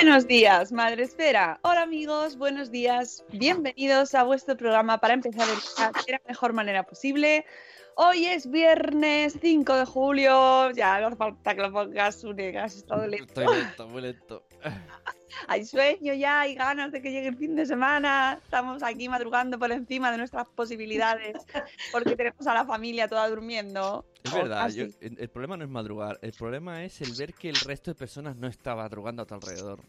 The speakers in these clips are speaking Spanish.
Buenos días, Madre Esfera. Hola amigos, buenos días. Bienvenidos a vuestro programa para empezar el día de la mejor manera posible. Hoy es viernes 5 de julio. Ya no hace falta que lo pongas, Une, que has estado lento. Estoy lento, muy lento. Hay sueño ya, hay ganas de que llegue el fin de semana. Estamos aquí madrugando por encima de nuestras posibilidades porque tenemos a la familia toda durmiendo. Es verdad, yo- el problema no es madrugar, el problema es el ver que el resto de personas no está madrugando a tu alrededor.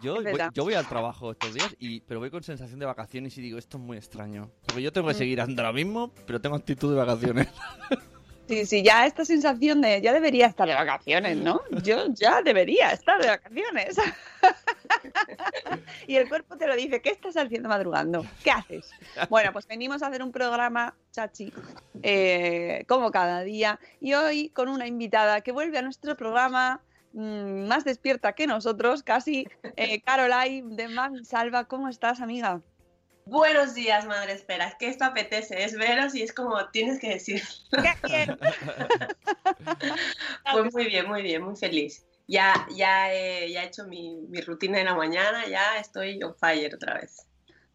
Yo voy, yo voy al trabajo estos días, y, pero voy con sensación de vacaciones y digo, esto es muy extraño. Porque yo tengo que Mm. seguir andando ahora mismo, pero tengo actitud de vacaciones. Sí, sí, ya esta sensación de ya debería estar de vacaciones, ¿no? Yo ya debería estar de vacaciones. y el cuerpo te lo dice, ¿qué estás haciendo madrugando? ¿Qué haces? Bueno, pues venimos a hacer un programa, Chachi, eh, como cada día, y hoy con una invitada que vuelve a nuestro programa mm, más despierta que nosotros, casi, eh, Caroline de Mami Salva. ¿Cómo estás, amiga? Buenos días, madre espera. Es que esto apetece, es veros y es como tienes que decir. ¡Qué! Pues muy bien, muy bien, muy feliz. Ya, ya, he, ya he hecho mi, mi rutina de la mañana, ya estoy on fire otra vez.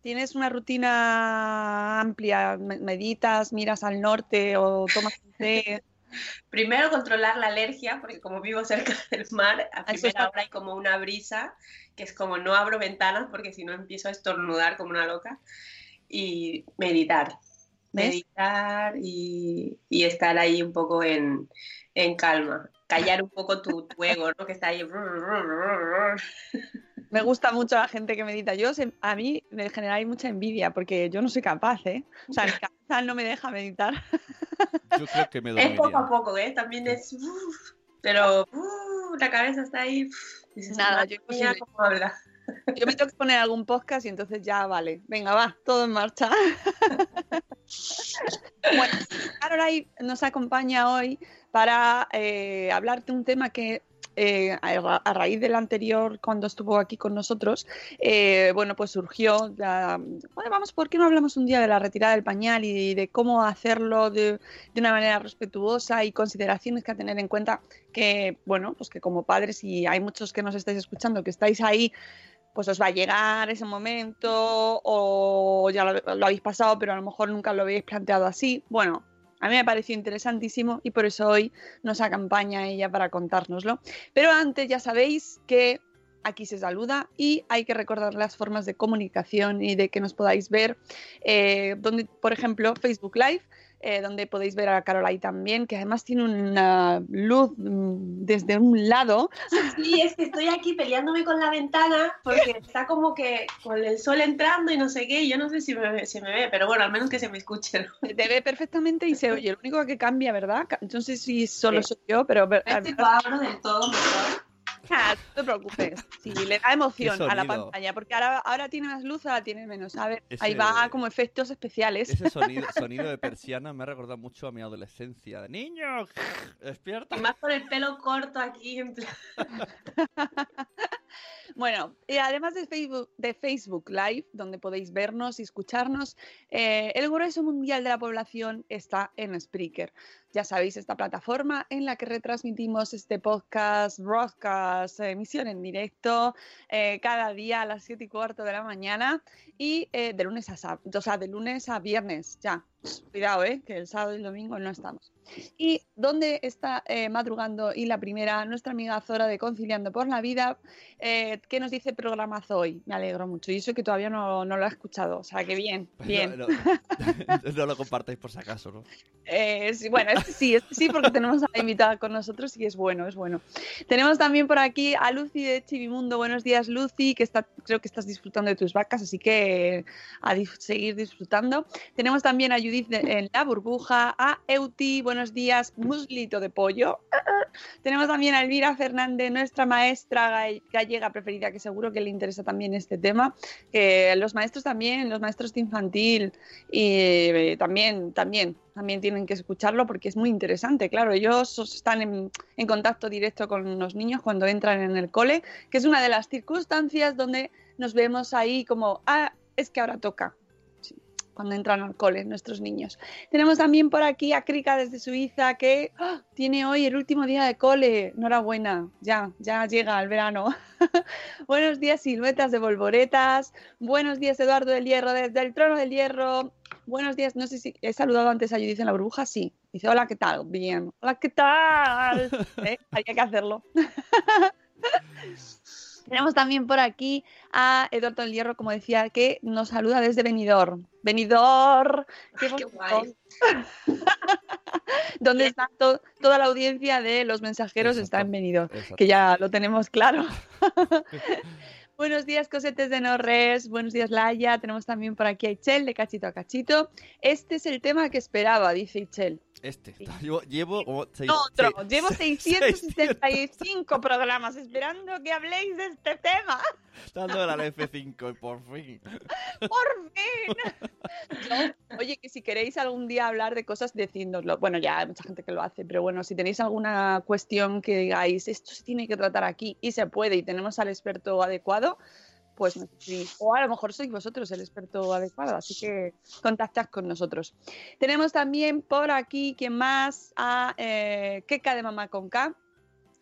¿Tienes una rutina amplia? Me- ¿Meditas, miras al norte o tomas un té? Primero controlar la alergia, porque como vivo cerca del mar, a primera hora hay como una brisa, que es como no abro ventanas porque si no empiezo a estornudar como una loca. Y meditar. Meditar y, y estar ahí un poco en, en calma. Callar un poco tu, tu ego, ¿no? Que está ahí. Me gusta mucho la gente que medita. Yo, se- a mí me genera ahí mucha envidia porque yo no soy capaz, ¿eh? O sea, mi cabeza no me deja meditar. Yo creo que me Es dormiría. poco a poco, ¿eh? También es. uf, pero uf, la cabeza está ahí. uf, dices, Nada, "Madre yo imposible. cómo habla". Yo me tengo que poner algún podcast y entonces ya vale. Venga, va, todo en marcha. bueno, Caroline nos acompaña hoy para eh, hablarte un tema que eh, a, a raíz del anterior, cuando estuvo aquí con nosotros, eh, bueno, pues surgió, bueno, vamos, ¿por qué no hablamos un día de la retirada del pañal y de cómo hacerlo de, de una manera respetuosa y consideraciones que tener en cuenta que, bueno, pues que como padres y hay muchos que nos estáis escuchando que estáis ahí pues os va a llegar ese momento o ya lo, lo habéis pasado, pero a lo mejor nunca lo habéis planteado así. Bueno, a mí me pareció interesantísimo y por eso hoy nos acompaña ella para contárnoslo. Pero antes ya sabéis que aquí se saluda y hay que recordar las formas de comunicación y de que nos podáis ver, eh, donde, por ejemplo, Facebook Live. Eh, donde podéis ver a Carol ahí también, que además tiene una luz mm, desde un lado. Sí, es que estoy aquí peleándome con la ventana porque está como que con el sol entrando y no sé qué, y yo no sé si me, me ve, pero bueno, al menos que se me escuche. ¿no? Te ve perfectamente y se oye. Lo único que cambia, ¿verdad? No sé si solo Sí. soy yo, pero... Este cuadro del todo mejor. Ah, no te preocupes. Sí, le da emoción a la pantalla, porque ahora, ahora tiene más luz, ahora tiene menos. A ver, ahí va como efectos especiales. Ese sonido, sonido de persiana me ha recordado mucho a mi adolescencia. De niño, despierta. Y más con el pelo corto aquí, en plan. Bueno, y además de Facebook, Live, donde podéis vernos y escucharnos, eh, el grueso mundial de la población está en Spreaker. Ya sabéis, esta plataforma en la que retransmitimos este podcast, broadcast, emisión en directo, eh, cada día a las 7 y cuarto de la mañana y eh, de lunes a o sea, de lunes a viernes, ya. Cuidado, eh, que el sábado y el domingo no estamos. Y donde está eh, madrugando y la primera, nuestra amiga Zora de Conciliando por la Vida, eh, ¿qué nos dice programazo hoy? Me alegro mucho. Y eso que todavía no, no lo he escuchado, o sea que bien, bien. No, no- no lo compartáis por si acaso, ¿no? Eh, sí, bueno, este sí, este sí, porque tenemos a la invitada con nosotros y es bueno, es bueno. Tenemos también por aquí a Lucy de Chivimundo. Buenos días, Lucy, que está, creo que estás disfrutando de tus vacas, así que a seguir disfrutando. Tenemos también a Judith de- en la burbuja, a Euti, buenos días, muslito de pollo. Tenemos también a Elvira Fernández, nuestra maestra ga- gallega preferida, que seguro que le interesa también este tema. Que los maestros también, los maestros de infantil y eh, también, también, también tienen que escucharlo porque es muy interesante. Claro, ellos están en, en contacto directo con los niños cuando entran en el cole, que es una de las circunstancias donde nos vemos ahí como, ah, es que ahora toca. Cuando entran al cole nuestros niños. Tenemos también por aquí a Krika desde Suiza que ¡ah! tiene hoy el último día de cole. Enhorabuena, ya, ya llega el verano. Buenos días, siluetas de volvoretas. Buenos días, Eduardo del Hierro, desde el trono del Hierro. Buenos días, no sé si he saludado antes a Judith en la burbuja, sí. Dice, hola, ¿qué tal? Bien. Hola, ¿qué tal? ¿Eh? Había que hacerlo. Tenemos también por aquí a Eduardo del Hierro, como decía, que nos saluda desde Benidorm. Benidorm, qué, guay. Donde está to- toda la audiencia de los mensajeros está en. Benidorm, Exacto. que ya lo tenemos claro. Buenos días, cosetes de Norres. Buenos días, Laia. Tenemos también por aquí a Ichel de Cachito a Cachito. Este es el tema que esperaba, dice Ichel. Este. Llevo, llevo como seis- otro. seis- Llevo seis- 675 programas esperando que habléis de este tema. Dándole al F5 y por fin. ¡Por fin! Yo- oye, que si queréis algún día hablar de cosas, decídnoslo. Bueno, ya hay mucha gente que lo hace, pero bueno, si tenéis alguna cuestión que digáis, esto se tiene que tratar aquí y se puede y tenemos al experto adecuado, pues. O a lo mejor sois vosotros el experto adecuado, así que contactad con nosotros. Tenemos también por aquí, ¿quién más? A eh, Keka de Mamá con K.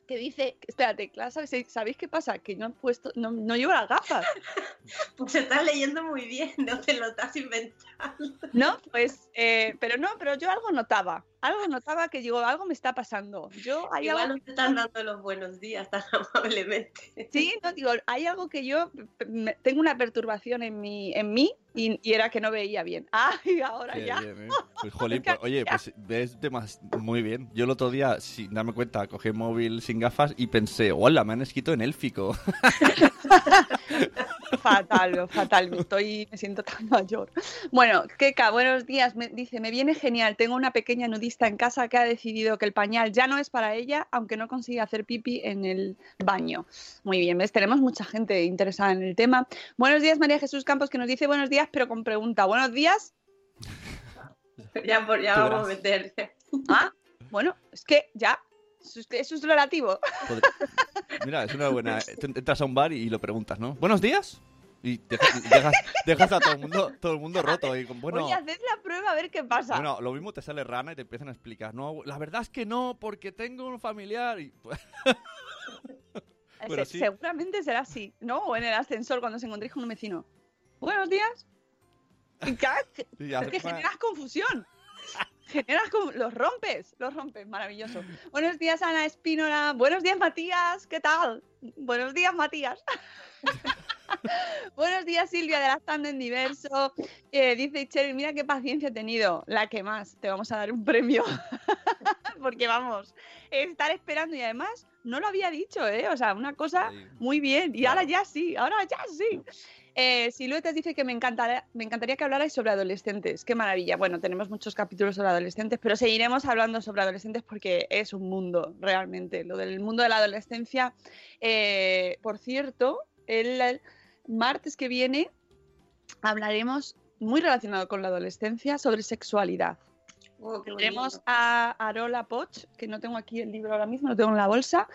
Que dice, espérate, claro, ¿sabéis, ¿sabéis qué pasa? Que no he puesto, no, no llevo las gafas. Pues estás leyendo muy bien, no te lo estás inventando. ¿No? Pues, eh, pero no, pero yo algo notaba. Algo notaba que digo, algo me está pasando. Yo hay Igual algo. no te están dando los buenos días tan amablemente. Sí, no, digo, hay algo que yo me- tengo una perturbación en mi, en mí y, y era que no veía bien. Ay, ahora Qué ya. bien, ¿eh? Pues, jolín, pues, oye, pues ves demas- muy bien. Yo el otro día, sin darme cuenta, cogí el móvil sin gafas y pensé, hola, me han escrito en élfico. Fatal, fatal. Me estoy, me siento tan mayor. Bueno, Keka, buenos días. Me, dice, me viene genial. Tengo una pequeña nudista en casa que ha decidido que el pañal ya no es para ella, aunque no consiga hacer pipi en el baño. Muy bien, ¿ves? Tenemos mucha gente interesada en el tema. Buenos días, María Jesús Campos, que nos dice buenos días, pero con pregunta. Buenos días. Ya, por, ya Tú vamos a meter. Ah, bueno, es que ya. Eso es, relativo. Mira, es una buena. Entras a un bar y lo preguntas, ¿no? Buenos días. Y dejas, dejas- dejas a todo el mundo, todo el mundo roto. Y bueno, Oye, haced la prueba a ver qué pasa. bueno, lo mismo te sale rana y te empiezan a explicar. No, la verdad es que no, porque tengo un familiar. Y, pero Se- sí. Seguramente será así, ¿no? O en el ascensor cuando se encontréis con un vecino. Buenos días. Y es que generas confusión. Generas los rompes, los rompes, maravilloso. Buenos días, Ana Espínola. Buenos días, Matías. ¿Qué tal? Buenos días, Matías. Buenos días, Silvia, de Lactando en Diverso. Eh, dice Cheryl, mira qué paciencia he tenido. La que más, te vamos a dar un premio. Porque vamos, estar esperando y además no lo había dicho, ¿eh? O sea, una cosa muy bien. Y ahora ya sí, ahora ya sí. Eh, Siluetas dice que me encantaría, me encantaría que hablarais sobre adolescentes. Qué maravilla. Bueno, tenemos muchos capítulos sobre adolescentes, pero seguiremos hablando sobre adolescentes porque es un mundo, realmente. Lo del mundo de la adolescencia. Eh, por cierto, el martes que viene hablaremos muy relacionado con la adolescencia sobre sexualidad. Oh, a Arola Poch, que no tengo aquí el libro ahora mismo, lo tengo en la bolsa,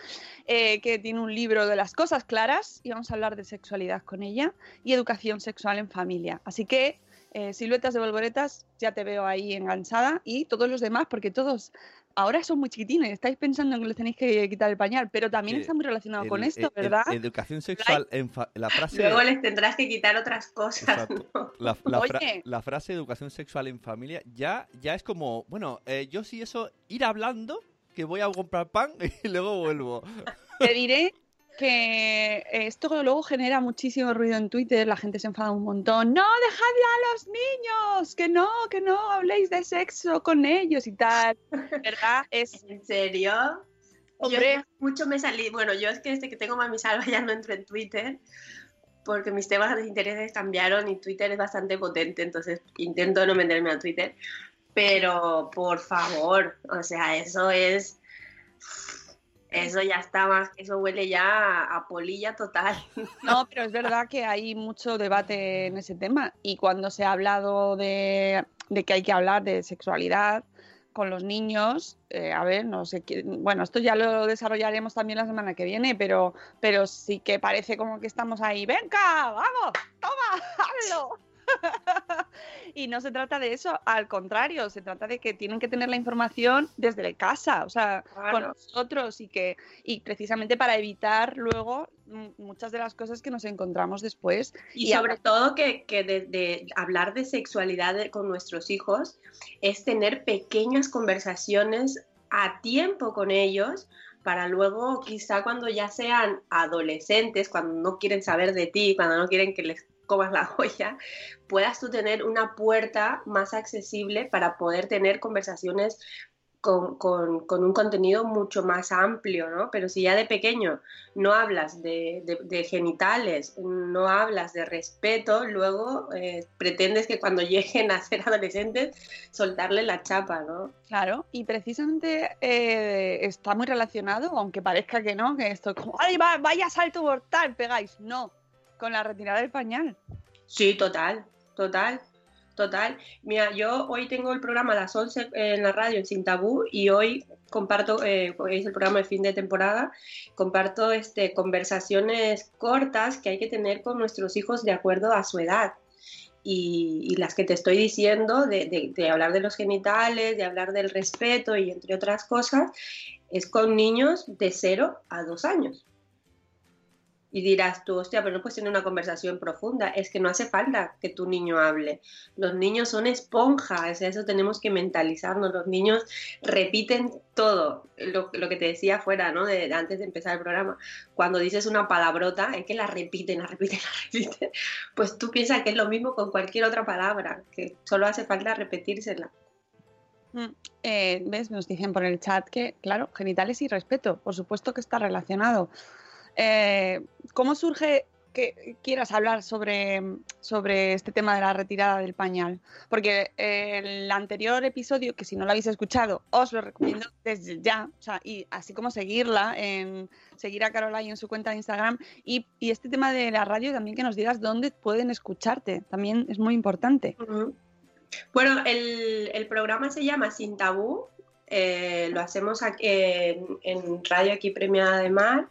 eh, que tiene un libro de las cosas claras y vamos a hablar de sexualidad con ella y educación sexual en familia. Así que, eh, siluetas de volvoretas, ya te veo ahí enganchada y todos los demás, porque todos ahora son muy chiquitines, estáis pensando en que les tenéis que quitar el pañal, pero también Sí, está muy relacionado El- con esto, e- e- ¿verdad? educación sexual en la frase Luego les tendrás que quitar otras cosas. Exacto. ¿no? la, la fra- Oye. la frase educación sexual en familia ya ya es como bueno eh, yo sí eso ir hablando que voy a comprar pan y luego vuelvo Te diré que esto luego genera muchísimo ruido en Twitter, la gente se enfada un montón. No, dejadle a los niños, que no, que no habléis de sexo con ellos y tal. ¿Verdad? Es, ¿En serio? hombre, Yo mucho me salí. Bueno, yo es que desde que tengo Mami Salva ya no entro en Twitter porque mis temas de intereses cambiaron y Twitter es bastante potente, entonces intento no meterme a Twitter. Pero por favor, o sea, eso es. Eso ya está más, eso huele ya a, polilla total. no, pero es verdad que hay mucho debate en ese tema. Y cuando se ha hablado de, de que hay que hablar de sexualidad con los niños, eh, a ver, no sé, qué- bueno, esto ya lo desarrollaremos también la semana que viene, pero, pero sí que parece como que estamos ahí, venga, vamos, toma, hazlo. y no se trata de eso, al contrario, se trata de que tienen que tener la información desde casa, o sea, con nosotros y que y precisamente para evitar luego muchas de las cosas que nos encontramos después. Y, Y sobre todo que, que de, de hablar de sexualidad de- con nuestros hijos es tener pequeñas conversaciones a tiempo con ellos para luego quizá cuando ya sean adolescentes, cuando no quieren saber de ti, cuando no quieren que les comas la olla, puedas tú tener una puerta más accesible para poder tener conversaciones con, con- un contenido mucho más amplio, ¿no? Pero si ya de pequeño no hablas de genitales, no hablas de respeto, luego eh, pretendes que cuando lleguen a ser adolescentes soltarle la chapa, ¿no? Claro, y precisamente eh, está muy relacionado, aunque parezca que no, que esto es como, ¡ay, va- vaya salto mortal! Pegáis. No, con la retirada del pañal. Sí, total, total, total. Mira, yo hoy tengo el programa a las 11 en la radio en Sin Tabú y hoy comparto, eh, es el programa de fin de temporada, comparto este, conversaciones cortas que hay que tener con nuestros hijos de acuerdo a su edad. Y, las que te estoy diciendo, de, de- de hablar de los genitales, de hablar del respeto y entre otras cosas, es con niños de 0 a 2 años. Y dirás tú, hostia, pero no puedes tener una conversación profunda. Es que no hace falta que tu niño hable. Los niños son esponjas, eso tenemos que mentalizarnos. Los niños repiten todo. Lo, que te decía fuera, ¿no? De antes de empezar el programa. Cuando dices una palabrota, es que la repiten, la repiten, la repiten. Pues tú piensas que es lo mismo con cualquier otra palabra, que solo hace falta repetírsela. Mm, eh, ¿Ves? Nos dicen por el chat que, claro, genitales y respeto, por supuesto que está relacionado. Eh, ¿Cómo surge que quieras hablar sobre, sobre este tema de la retirada del pañal? Porque el anterior episodio, que si no lo habéis escuchado, os lo recomiendo desde ya, o sea, y así como seguirla, seguir a Caroline en su cuenta de Instagram, y, y este tema de la radio también que nos digas dónde pueden escucharte, también es muy importante. Bueno, el programa se llama Sin Tabú. Eh, lo hacemos en Radio Aquí Premiada de Mar.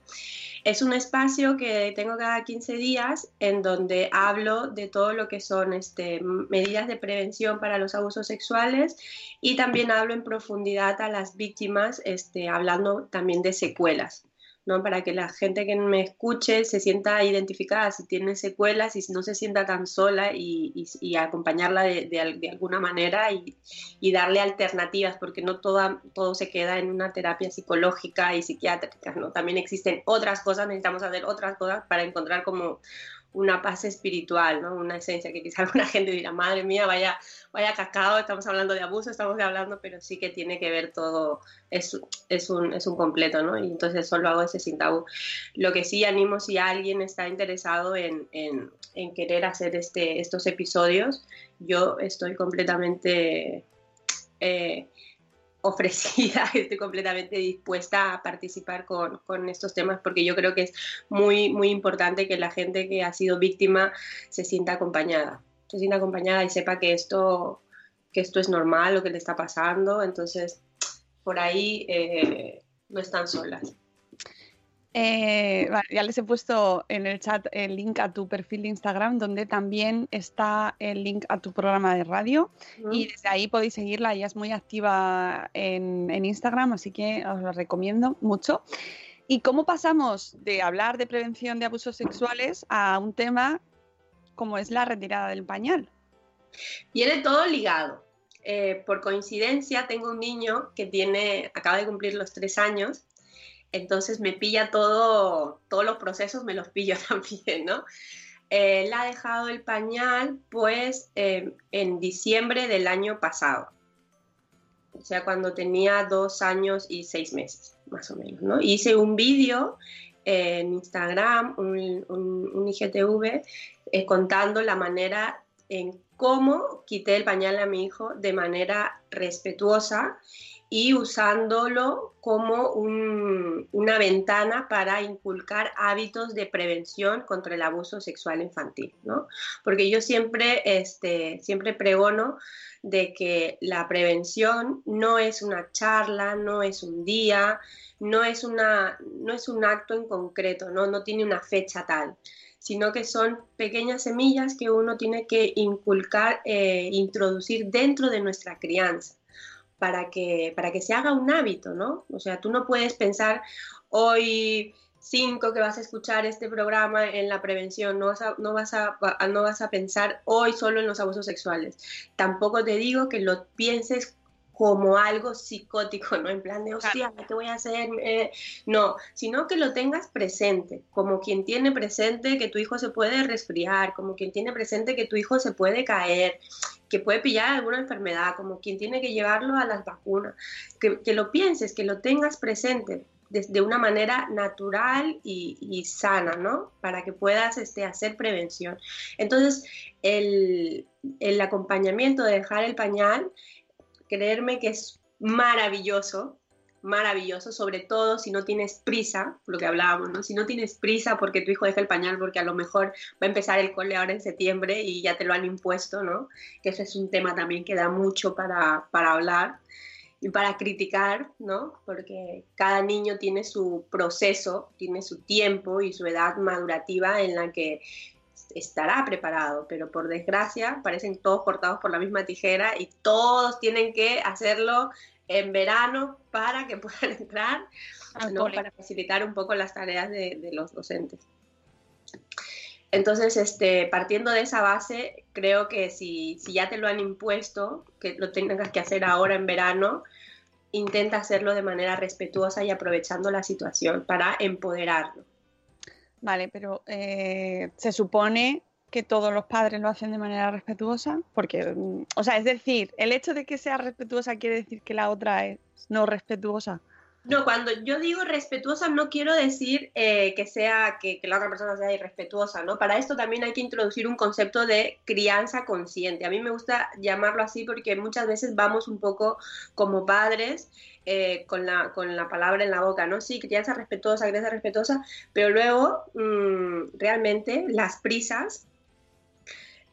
Es un espacio que tengo cada 15 días en donde hablo de todo lo que son este, medidas de prevención para los abusos sexuales y también hablo en profundidad a las víctimas, este, hablando también de secuelas. ¿No? Para que la gente que me escuche se sienta identificada si tiene secuelas y no se sienta tan sola y, y- acompañarla de, de alguna manera y, y darle alternativas, porque no toda, todo se queda en una terapia psicológica y psiquiátrica, ¿no? También existen otras cosas, necesitamos hacer otras cosas para encontrar como una paz espiritual, ¿no? Una esencia que quizá alguna gente dirá, madre mía, vaya, vaya cacao, estamos hablando de abuso, estamos hablando, pero sí que tiene que ver todo, es, es, un, es un completo, ¿no? Y entonces solo hago ese sin tabú. Lo que sí animo si alguien está interesado en, en, querer hacer este, estos episodios, yo estoy completamente... Eh, ofrecida, estoy completamente dispuesta a participar con, con, estos temas porque yo creo que es muy, muy importante que la gente que ha sido víctima se sienta acompañada, se sienta acompañada y sepa que esto, que esto es normal, lo que le está pasando, entonces por ahí eh, no están solas. Eh, vale, ya les he puesto en el chat el link a tu perfil de Instagram, donde también está el link a tu programa de radio. Uh -huh. Y desde ahí podéis seguirla, ella es muy activa en, en, Instagram, así que os lo recomiendo mucho. ¿Y cómo pasamos de hablar de prevención de abusos sexuales a un tema como es la retirada del pañal? Viene todo ligado. Eh, por coincidencia, tengo un niño que tiene, acaba de cumplir los tres años entonces me pilla todo, todos los procesos me los pillo también, ¿no? Eh, él ha dejado el pañal pues eh, en diciembre del año pasado, o sea, cuando tenía dos años y seis meses, más o menos, ¿no? Hice un vídeo en Instagram, un, un, un IGTV, eh, contando la manera en cómo quité el pañal a mi hijo de manera respetuosa y usándolo como un, una ventana para inculcar hábitos de prevención contra el abuso sexual infantil, ¿no? Porque yo siempre, este, siempre pregono de que la prevención no es una charla, no es un día, no es, una, no es un acto en concreto, ¿no? no tiene una fecha tal sino que son pequeñas semillas que uno tiene que inculcar, eh, introducir dentro de nuestra crianza para que, para que se haga un hábito, ¿no? O sea, tú no puedes pensar hoy cinco que vas a escuchar este programa en la prevención, no vas, a, no, vas a, no vas a pensar hoy solo en los abusos sexuales. Tampoco te digo que lo pienses como algo psicótico, ¿no? En plan de, hostia, ¿qué voy a hacer? Eh, no, sino que lo tengas presente, como quien tiene presente que tu hijo se puede resfriar, como quien tiene presente que tu hijo se puede caer, que puede pillar alguna enfermedad, como quien tiene que llevarlo a las vacunas, que, que lo pienses, que lo tengas presente de, de una manera natural y, y, sana, ¿no? Para que puedas este, hacer prevención. Entonces, el, el acompañamiento de dejar el pañal creerme que es maravilloso, maravilloso, sobre todo si no tienes prisa, lo que hablábamos, ¿no? Si no tienes prisa porque tu hijo deja el pañal porque a lo mejor va a empezar el cole ahora en septiembre y ya te lo han impuesto, ¿no? Que ese es un tema también que da mucho para, para hablar y para criticar, ¿no? Porque cada niño tiene su proceso, tiene su tiempo y su edad madurativa en la que estará preparado, pero por desgracia parecen todos cortados por la misma tijera y todos tienen que hacerlo en verano para que puedan entrar, ¿no? para facilitar un poco las tareas de, de los docentes. Entonces, este, partiendo de esa base, creo que si, si, ya te lo han impuesto, que lo tengas que hacer ahora en verano, intenta hacerlo de manera respetuosa y aprovechando la situación para empoderarlo. Vale, pero eh, se supone que todos los padres lo hacen de manera respetuosa, porque, o sea, es decir, el hecho de que sea respetuosa quiere decir que la otra es no respetuosa. No, cuando yo digo respetuosa no quiero decir eh, que sea que, que, la otra persona sea irrespetuosa, ¿no? Para esto también hay que introducir un concepto de crianza consciente. A mí me gusta llamarlo así porque muchas veces vamos un poco como padres eh, con, la, con la palabra en la boca, ¿no? Sí, crianza respetuosa, crianza respetuosa, pero luego mmm, realmente las prisas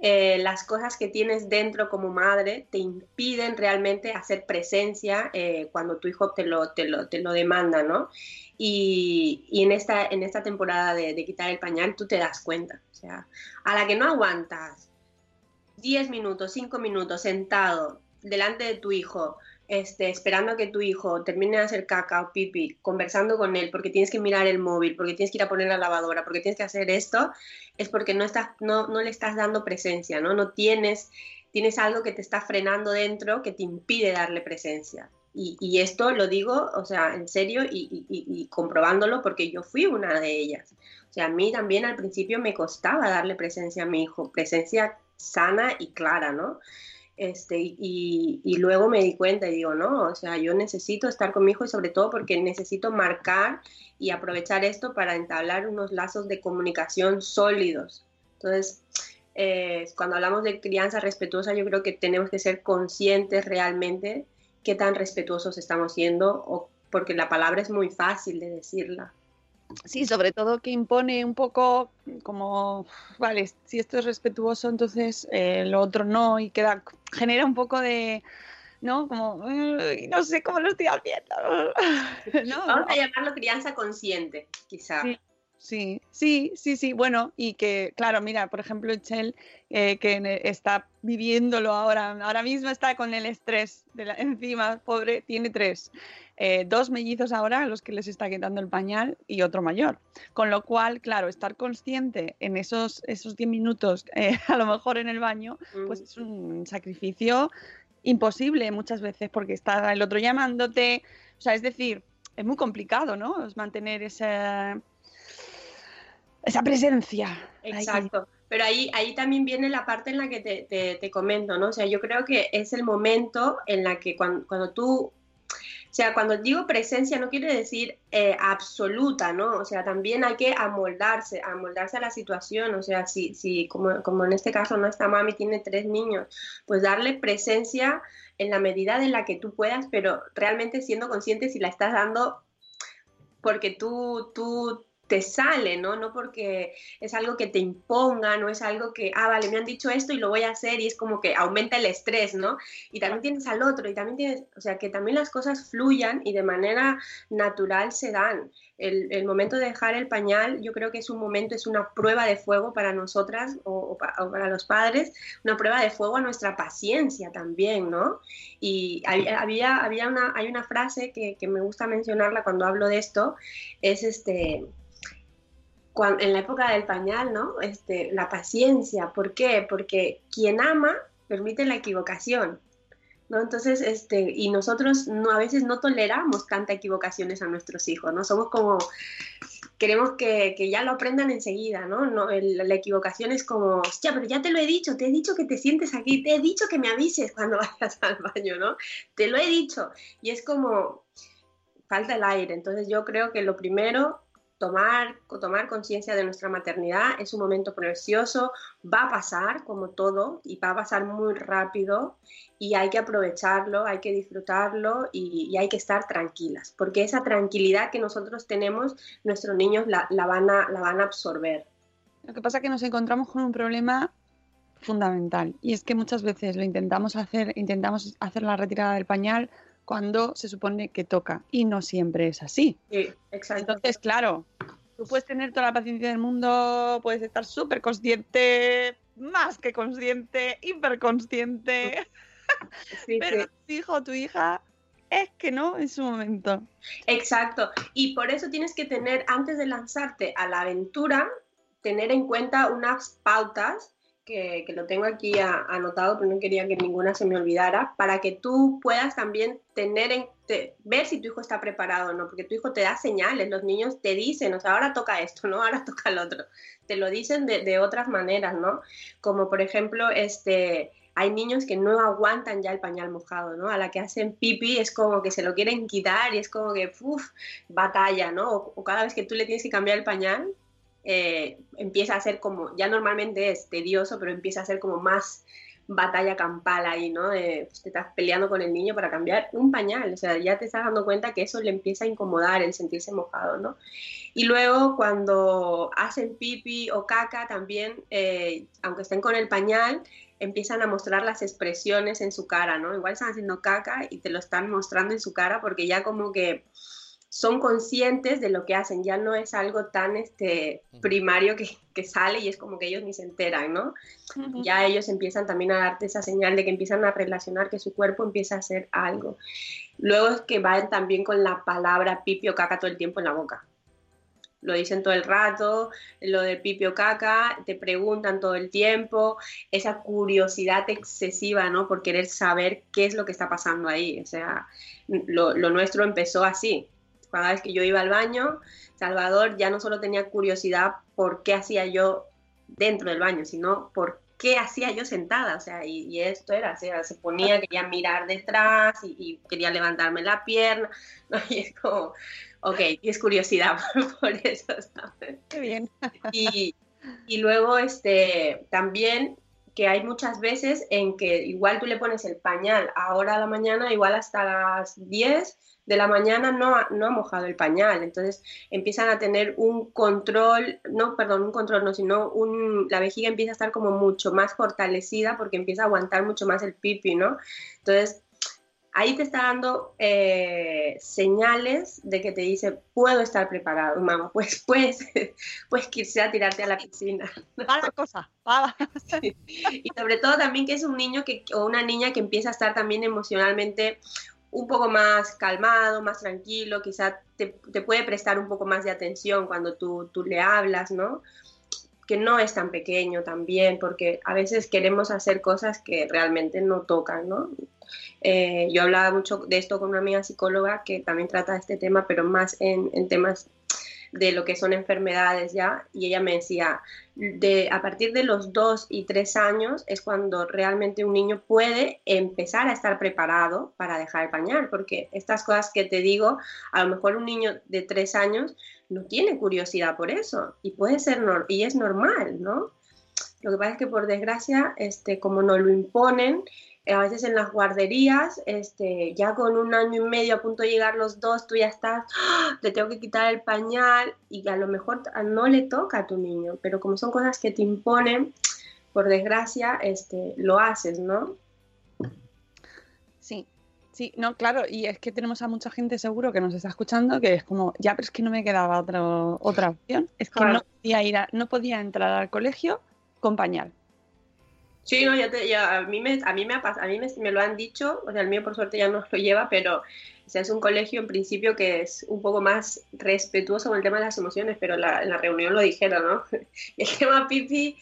eh, las cosas que tienes dentro como madre te impiden realmente hacer presencia eh, cuando tu hijo te lo, te lo, te lo demanda, ¿no? Y, y, en, esta, en esta temporada de, de, quitar el pañal tú te das cuenta, o sea, a la que no aguantas 10 minutos, 5 minutos sentado delante de tu hijo, este, esperando a que tu hijo termine de hacer caca o pipi, conversando con él, porque tienes que mirar el móvil, porque tienes que ir a poner la lavadora, porque tienes que hacer esto, es porque no, estás, no, no le estás dando presencia, ¿no? No tienes, tienes algo que te está frenando dentro que te impide darle presencia. Y, y esto lo digo, o sea, en serio y, y- y- comprobándolo porque yo fui una de ellas. O sea, a mí también al principio me costaba darle presencia a mi hijo, presencia sana y clara, ¿no? Este, y, luego me di cuenta y digo, no, o sea, yo necesito estar con mi hijo y sobre todo porque necesito marcar y aprovechar esto para entablar unos lazos de comunicación sólidos. Entonces, eh, cuando hablamos de crianza respetuosa, yo creo que tenemos que ser conscientes realmente qué tan respetuosos estamos siendo, o, porque la palabra es muy fácil de decirla. Sí, sobre todo que impone un poco como, vale, si esto es respetuoso, entonces eh, lo otro no, y queda, genera un poco de, ¿no? Como, "Uy, no sé cómo lo estoy haciendo. ¿no? Vamos a llamarlo crianza consciente, quizá. Sí. Sí, sí, sí, sí. Bueno, y que, claro, mira, por ejemplo, Echel, eh, que ne- está viviéndolo ahora, ahora mismo está con el estrés de la- encima, pobre, tiene tres. Eh, dos mellizos ahora a los que les está quitando el pañal y otro mayor. Con lo cual, claro, estar consciente en esos, esos 10 minutos, eh, a lo mejor en el baño, pues Mm. es un sacrificio imposible muchas veces porque está el otro llamándote. O sea, es decir, es muy complicado, ¿no? Es mantener esa, esa presencia. Exacto. Pero ahí, ahí también viene la parte en la que te, te- te comento, ¿no? O sea, yo creo que es el momento en la que cuando, cuando tú, o sea, cuando digo presencia no quiere decir eh, absoluta, ¿no? O sea, también hay que amoldarse, amoldarse a la situación. O sea, si, si como, como en este caso no esta mami tiene tres niños, pues darle presencia en la medida de la que tú puedas, pero realmente siendo consciente si la estás dando porque tú, tú te sale, ¿no? No porque es algo que te imponga, no es algo que, ah, vale, me han dicho esto y lo voy a hacer y es como que aumenta el estrés, ¿no? Y también tienes al otro y también tienes, o sea, que también las cosas fluyan y de manera natural se dan. El, el momento de dejar el pañal, yo creo que es un momento, es una prueba de fuego para nosotras o, o pa- o para los padres, una prueba de fuego a nuestra paciencia también, ¿no? Y había, había, había una, hay una frase que, que me gusta mencionarla cuando hablo de esto, es este, en la época del pañal, ¿no? Este, la paciencia. ¿Por qué? Porque quien ama permite la equivocación. ¿No? Entonces, este, y nosotros no, a veces no toleramos tanta equivocaciones a nuestros hijos, ¿no? Somos como, queremos que, que ya lo aprendan enseguida, ¿no? no la equivocación es como, hostia, pero ya te lo he dicho, te he dicho que te sientes aquí, te he dicho que me avises cuando vayas al baño, ¿no? Te lo he dicho. Y es como, falta el aire. Entonces yo creo que lo primero, tomar, tomar conciencia de nuestra maternidad es un momento precioso, va a pasar como todo y va a pasar muy rápido y hay que aprovecharlo, hay que disfrutarlo y, hay que estar tranquilas, porque esa tranquilidad que nosotros tenemos, nuestros niños la van, a, la van a absorber. Lo que pasa es que nos encontramos con un problema fundamental y es que muchas veces lo intentamos hacer, intentamos hacer la retirada del pañal cuando se supone que toca y no siempre es así. Sí, exacto. Entonces, claro, tú puedes tener toda la paciencia del mundo, puedes estar súper consciente, más que consciente, hiperconsciente, Sí, pero sí. tu hijo o tu hija es que no en su momento. Exacto. Y por eso tienes que tener, antes de lanzarte a la aventura, tener en cuenta unas pautas, que, lo tengo aquí a- anotado, pero no quería que ninguna se me olvidara, para que tú puedas también tener en, ver si tu hijo está preparado o no, porque tu hijo te da señales, los niños te dicen, o sea, ahora toca esto, ¿no? Ahora toca el otro. Te lo dicen de, otras maneras, ¿no? Como por ejemplo, este, hay niños que no aguantan ya el pañal mojado, ¿no? A la que hacen pipi es como que se lo quieren quitar y es como que, uff, batalla, ¿no? O cada vez que tú le tienes que cambiar el pañal, eh, empieza a ser como, ya normalmente es tedioso, pero empieza a ser como más batalla campal ahí, ¿no? De, pues, te estás peleando con el niño para cambiar un pañal, o sea, ya te estás dando cuenta que eso le empieza a incomodar el sentirse mojado, ¿no? Y luego cuando hacen pipi o caca también, eh, aunque estén con el pañal, empiezan a mostrar las expresiones en su cara, ¿no? Igual están haciendo caca y te lo están mostrando en su cara porque ya como que son conscientes de lo que hacen, ya no es algo tan este, primario que, que sale y es como que ellos ni se enteran, ¿no? Ya ellos empiezan también a darte esa señal de que empiezan a relacionar que su cuerpo empieza a hacer algo. Luego es que van también con la palabra pipi o caca todo el tiempo en la boca. lo dicen todo el rato, lo de pipio caca, te preguntan todo el tiempo, esa curiosidad excesiva, ¿no? Por querer saber qué es lo que está pasando ahí. O sea, lo, lo nuestro empezó así. Cada vez que yo iba al baño, Salvador ya no solo tenía curiosidad por qué hacía yo dentro del baño, sino por qué hacía yo sentada, o sea, y, y esto era, o sea, se ponía, quería mirar detrás y, y quería levantarme la pierna, ¿no? y es como, ok, y es curiosidad por eso, ¿sabes? Qué bien. Y, y luego, este, también que hay muchas veces en que igual tú le pones el pañal ahora a la mañana, igual hasta las 10 de la mañana no ha, no ha mojado el pañal, entonces empiezan a tener un control, no, perdón, un control no, sino un, la vejiga empieza a estar como mucho más fortalecida porque empieza a aguantar mucho más el pipi, ¿no? Entonces, ahí te está dando eh, señales de que te dice, puedo estar preparado, mamá, pues, pues, pues quisiera tirarte a la piscina. Va la cosa. Sí. Y sobre todo también que es un niño que, o una niña que empieza a estar también emocionalmente un poco más calmado, más tranquilo, quizá te, te puede prestar un poco más de atención cuando tú, tú le hablas, ¿no? Que no es tan pequeño también, porque a veces queremos hacer cosas que realmente no tocan, ¿no? Eh, yo hablaba mucho de esto con una amiga psicóloga que también trata este tema, pero más en, temas de lo que son enfermedades ya, y ella me decía, de, a partir de los dos y tres años es cuando realmente un niño puede empezar a estar preparado para dejar el pañal, porque estas cosas que te digo, a lo mejor un niño de tres años no tiene curiosidad por eso, y puede ser, y es normal, ¿no? Lo que pasa es que por desgracia, este, como nos lo imponen, eh, a veces en las guarderías, este, ya con un año y medio a punto de llegar los dos, tú ya estás, ¡ah! te tengo que quitar el pañal y a lo mejor no le toca a tu niño, pero como son cosas que te imponen, por desgracia, este, lo haces, ¿no? Sí, no, claro, y es que tenemos a mucha gente seguro que nos está escuchando que es como, ya, pero es que no me quedaba otra, otra opción, es que Claro. no podía ir a- no podía entrar al colegio con pañal. Sí, no, ya te- ya, a mí, me, a mí, me, a mí me, me lo han dicho, o sea, el mío por suerte ya no lo lleva, pero o sea, es un colegio en principio que es un poco más respetuoso con el tema de las emociones, pero la, en la reunión lo dijeron, ¿no? Y el tema pipi,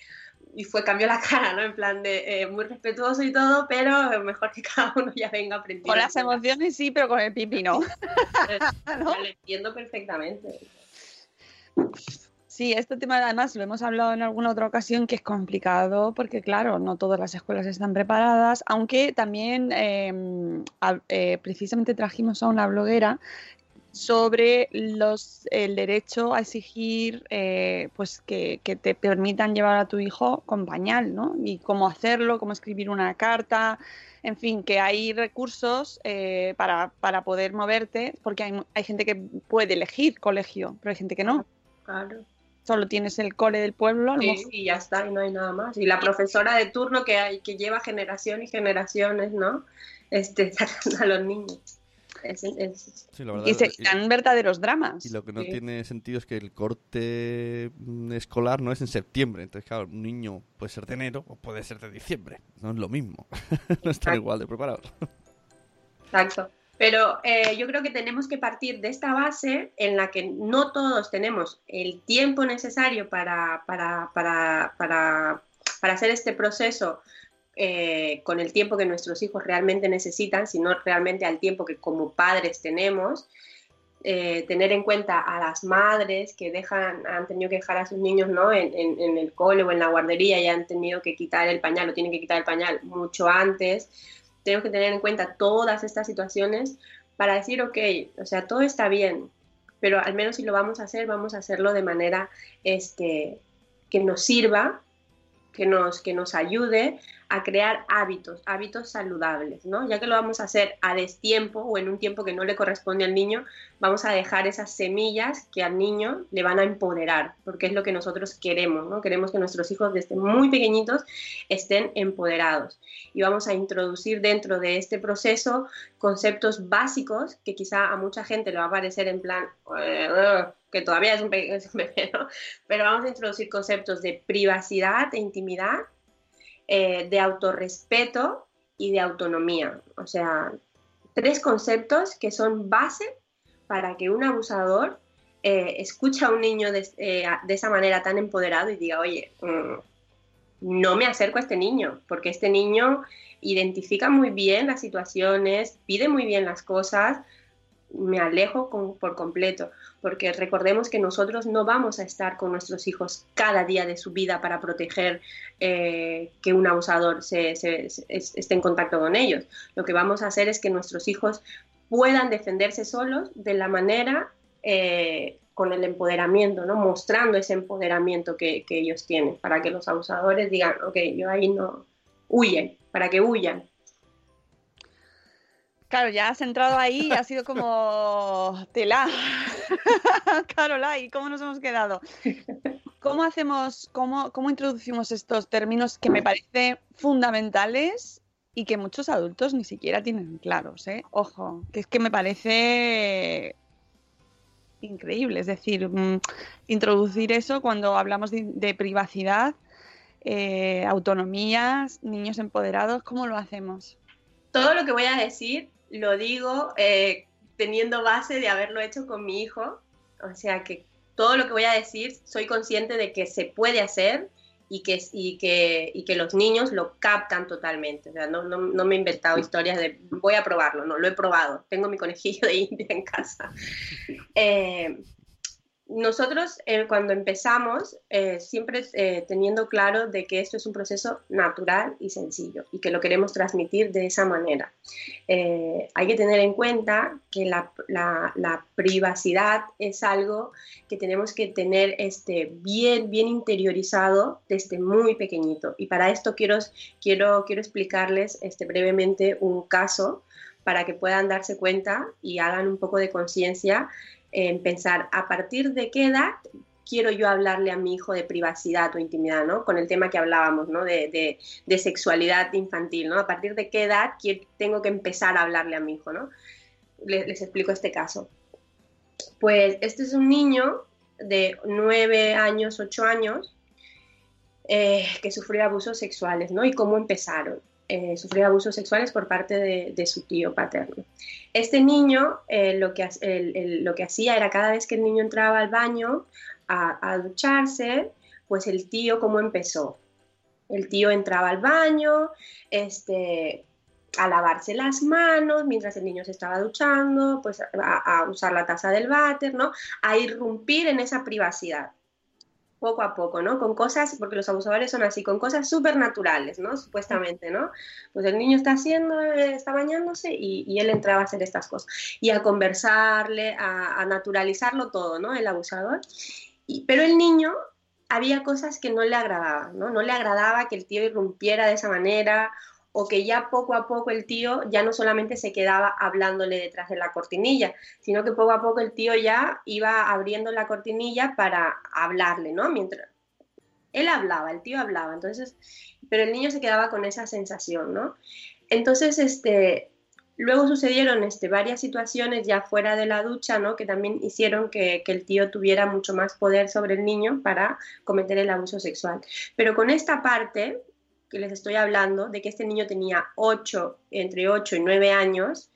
y fue, cambió la cara, ¿no? En plan de eh, muy respetuoso y todo, pero mejor que cada uno ya venga aprendiendo. Con las emociones sí, pero con el pipi no. Lo entiendo perfectamente. Sí, este tema además lo hemos hablado en alguna otra ocasión que es complicado porque claro, no todas las escuelas están preparadas, aunque también eh, a- eh, precisamente trajimos a una bloguera sobre los, el derecho a exigir eh, pues que, que te permitan llevar a tu hijo con pañal, ¿no? Y cómo hacerlo, cómo escribir una carta, en fin, que hay recursos eh, para, para poder moverte, porque hay, hay gente que puede elegir colegio, pero hay gente que no. Claro. Solo tienes el cole del pueblo, Sí, y ya está, y no hay nada más. Y la profesora de turno que, hay, que lleva generación y generaciones, ¿no? Este, sacando a los niños. Es, es- Sí, la verdad. y se dan verdaderos dramas. Y lo que no Sí. tiene sentido es que el corte mm, escolar no es en septiembre. Entonces, claro, un niño puede ser de enero o puede ser de diciembre. No es lo mismo. no están igual de preparados. Exacto. Pero eh, yo creo que tenemos que partir de esta base en la que no todos tenemos el tiempo necesario para, para, para, para, para hacer este proceso eh, con el tiempo que nuestros hijos realmente necesitan, sino realmente al tiempo que como padres tenemos. Eh, tener en cuenta a las madres que dejan, han tenido que dejar a sus niños ¿no? en, el cole o en la guardería y han tenido que quitar el pañal o tienen que quitar el pañal mucho antes tenemos que tener en cuenta todas estas situaciones para decir, ok, o sea, todo está bien, pero al menos si lo vamos a hacer, vamos a hacerlo de manera este, que nos sirva, que nos, que nos ayude a crear hábitos, hábitos saludables, ¿no? Ya que lo vamos a hacer a destiempo o en un tiempo que no le corresponde al niño, vamos a dejar esas semillas que al niño le van a empoderar, porque es lo que nosotros queremos, ¿no? Queremos que nuestros hijos desde muy pequeñitos estén empoderados y vamos a introducir dentro de este proceso conceptos básicos que quizá a mucha gente le va a parecer en plan "Eh, que todavía es un, bebé, pero vamos a introducir conceptos de privacidad e intimidad, eh, de autorrespeto y de autonomía. O sea, tres conceptos que son base para que un abusador eh, escucha a un niño de, eh, de, esa manera tan empoderado y diga, oye, mmm, no me acerco a este niño, porque este niño identifica muy bien las situaciones, pide muy bien las cosas, me alejo por completo, porque recordemos que nosotros no vamos a estar con nuestros hijos cada día de su vida para proteger eh, que un abusador se, se, se, esté en contacto con ellos. Lo que vamos a hacer es que nuestros hijos puedan defenderse solos de la manera eh, con el empoderamiento, ¿no? mostrando ese empoderamiento que, que, ellos tienen, para que los abusadores digan, ok, yo ahí no, huyen, para que huyan. Claro, ya has entrado ahí y ha sido como tela. Carola, ¿y cómo nos hemos quedado? ¿Cómo hacemos, cómo, cómo introducimos estos términos que me parecen fundamentales y que muchos adultos ni siquiera tienen claros? ¿eh? Ojo, que es que me parece increíble. Es decir, mmm, introducir eso cuando hablamos de, de privacidad, eh, autonomía, niños empoderados, ¿cómo lo hacemos? Todo lo que voy a decir lo digo eh, teniendo base de haberlo hecho con mi hijo. O sea que todo lo que voy a decir soy consciente de que se puede hacer y que, y que, y que los niños lo captan totalmente. O sea, no, no, no, me he inventado historias de voy a probarlo, no, lo he probado. Tengo mi conejillo de India en casa. Eh, nosotros eh, cuando empezamos, eh, siempre eh, teniendo claro de que esto es un proceso natural y sencillo y que lo queremos transmitir de esa manera. Eh, hay que tener en cuenta que la, la, la, privacidad es algo que tenemos que tener este, bien, bien interiorizado desde muy pequeñito. Y para esto quiero, quiero, quiero explicarles este, brevemente un caso para que puedan darse cuenta y hagan un poco de conciencia en pensar a partir de qué edad quiero yo hablarle a mi hijo de privacidad o intimidad, ¿no? Con el tema que hablábamos, ¿no? De, de, sexualidad infantil, ¿no? A partir de qué edad tengo que empezar a hablarle a mi hijo, ¿no? Les, les explico este caso. Pues este es un niño de 9 años, 8 años, eh, que sufrió abusos sexuales, ¿no? Y cómo empezaron eh, sufrir abusos sexuales por parte de, su tío paterno. Este niño eh, lo, que, lo que hacía era cada vez que el niño entraba al baño a, a ducharse, pues el tío, ¿cómo empezó? El tío entraba al baño, este, a lavarse las manos mientras el niño se estaba duchando, pues a, a, usar la taza del váter, ¿no? A irrumpir en esa privacidad poco a poco, ¿no? Con cosas, porque los abusadores son así, con cosas súper naturales, ¿no? Supuestamente, ¿no? Pues el niño está haciendo, está bañándose y, él entraba a hacer estas cosas. Y a conversarle, a, a naturalizarlo todo, ¿no? El abusador. Y, pero el niño había cosas que no le agradaban, ¿no? No le agradaba que el tío irrumpiera de esa manera o que ya poco a poco el tío ya no solamente se quedaba hablándole detrás de la cortinilla, sino que poco a poco el tío ya iba abriendo la cortinilla para hablarle, ¿no? Mientras él hablaba, el tío hablaba, entonces, pero el niño se quedaba con esa sensación, ¿no? Entonces, este, luego sucedieron este, varias situaciones ya fuera de la ducha, ¿no? Que también hicieron que, que el tío tuviera mucho más poder sobre el niño para cometer el abuso sexual. Pero con esta parte, que les estoy hablando, de que este niño tenía 8, entre 8 y 9 años,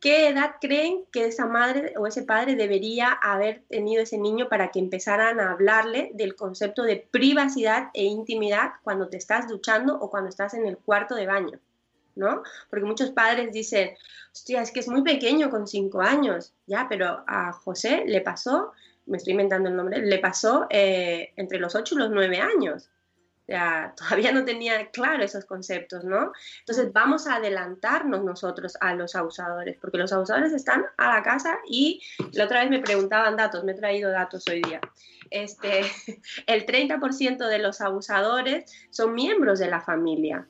¿qué edad creen que esa madre o ese padre debería haber tenido ese niño para que empezaran a hablarle del concepto de privacidad e intimidad cuando te estás duchando o cuando estás en el cuarto de baño? ¿no? Porque muchos padres dicen, hostia, es que es muy pequeño con 5 años, ya, pero a José le pasó, me estoy inventando el nombre, le pasó eh, entre los 8 y los 9 años. Sea, todavía no tenía claro esos conceptos, ¿no? Entonces vamos a adelantarnos nosotros a los abusadores, porque los abusadores están a la casa y la otra vez me preguntaban datos, me he traído datos hoy día. Este, el 30% de los abusadores son miembros de la familia.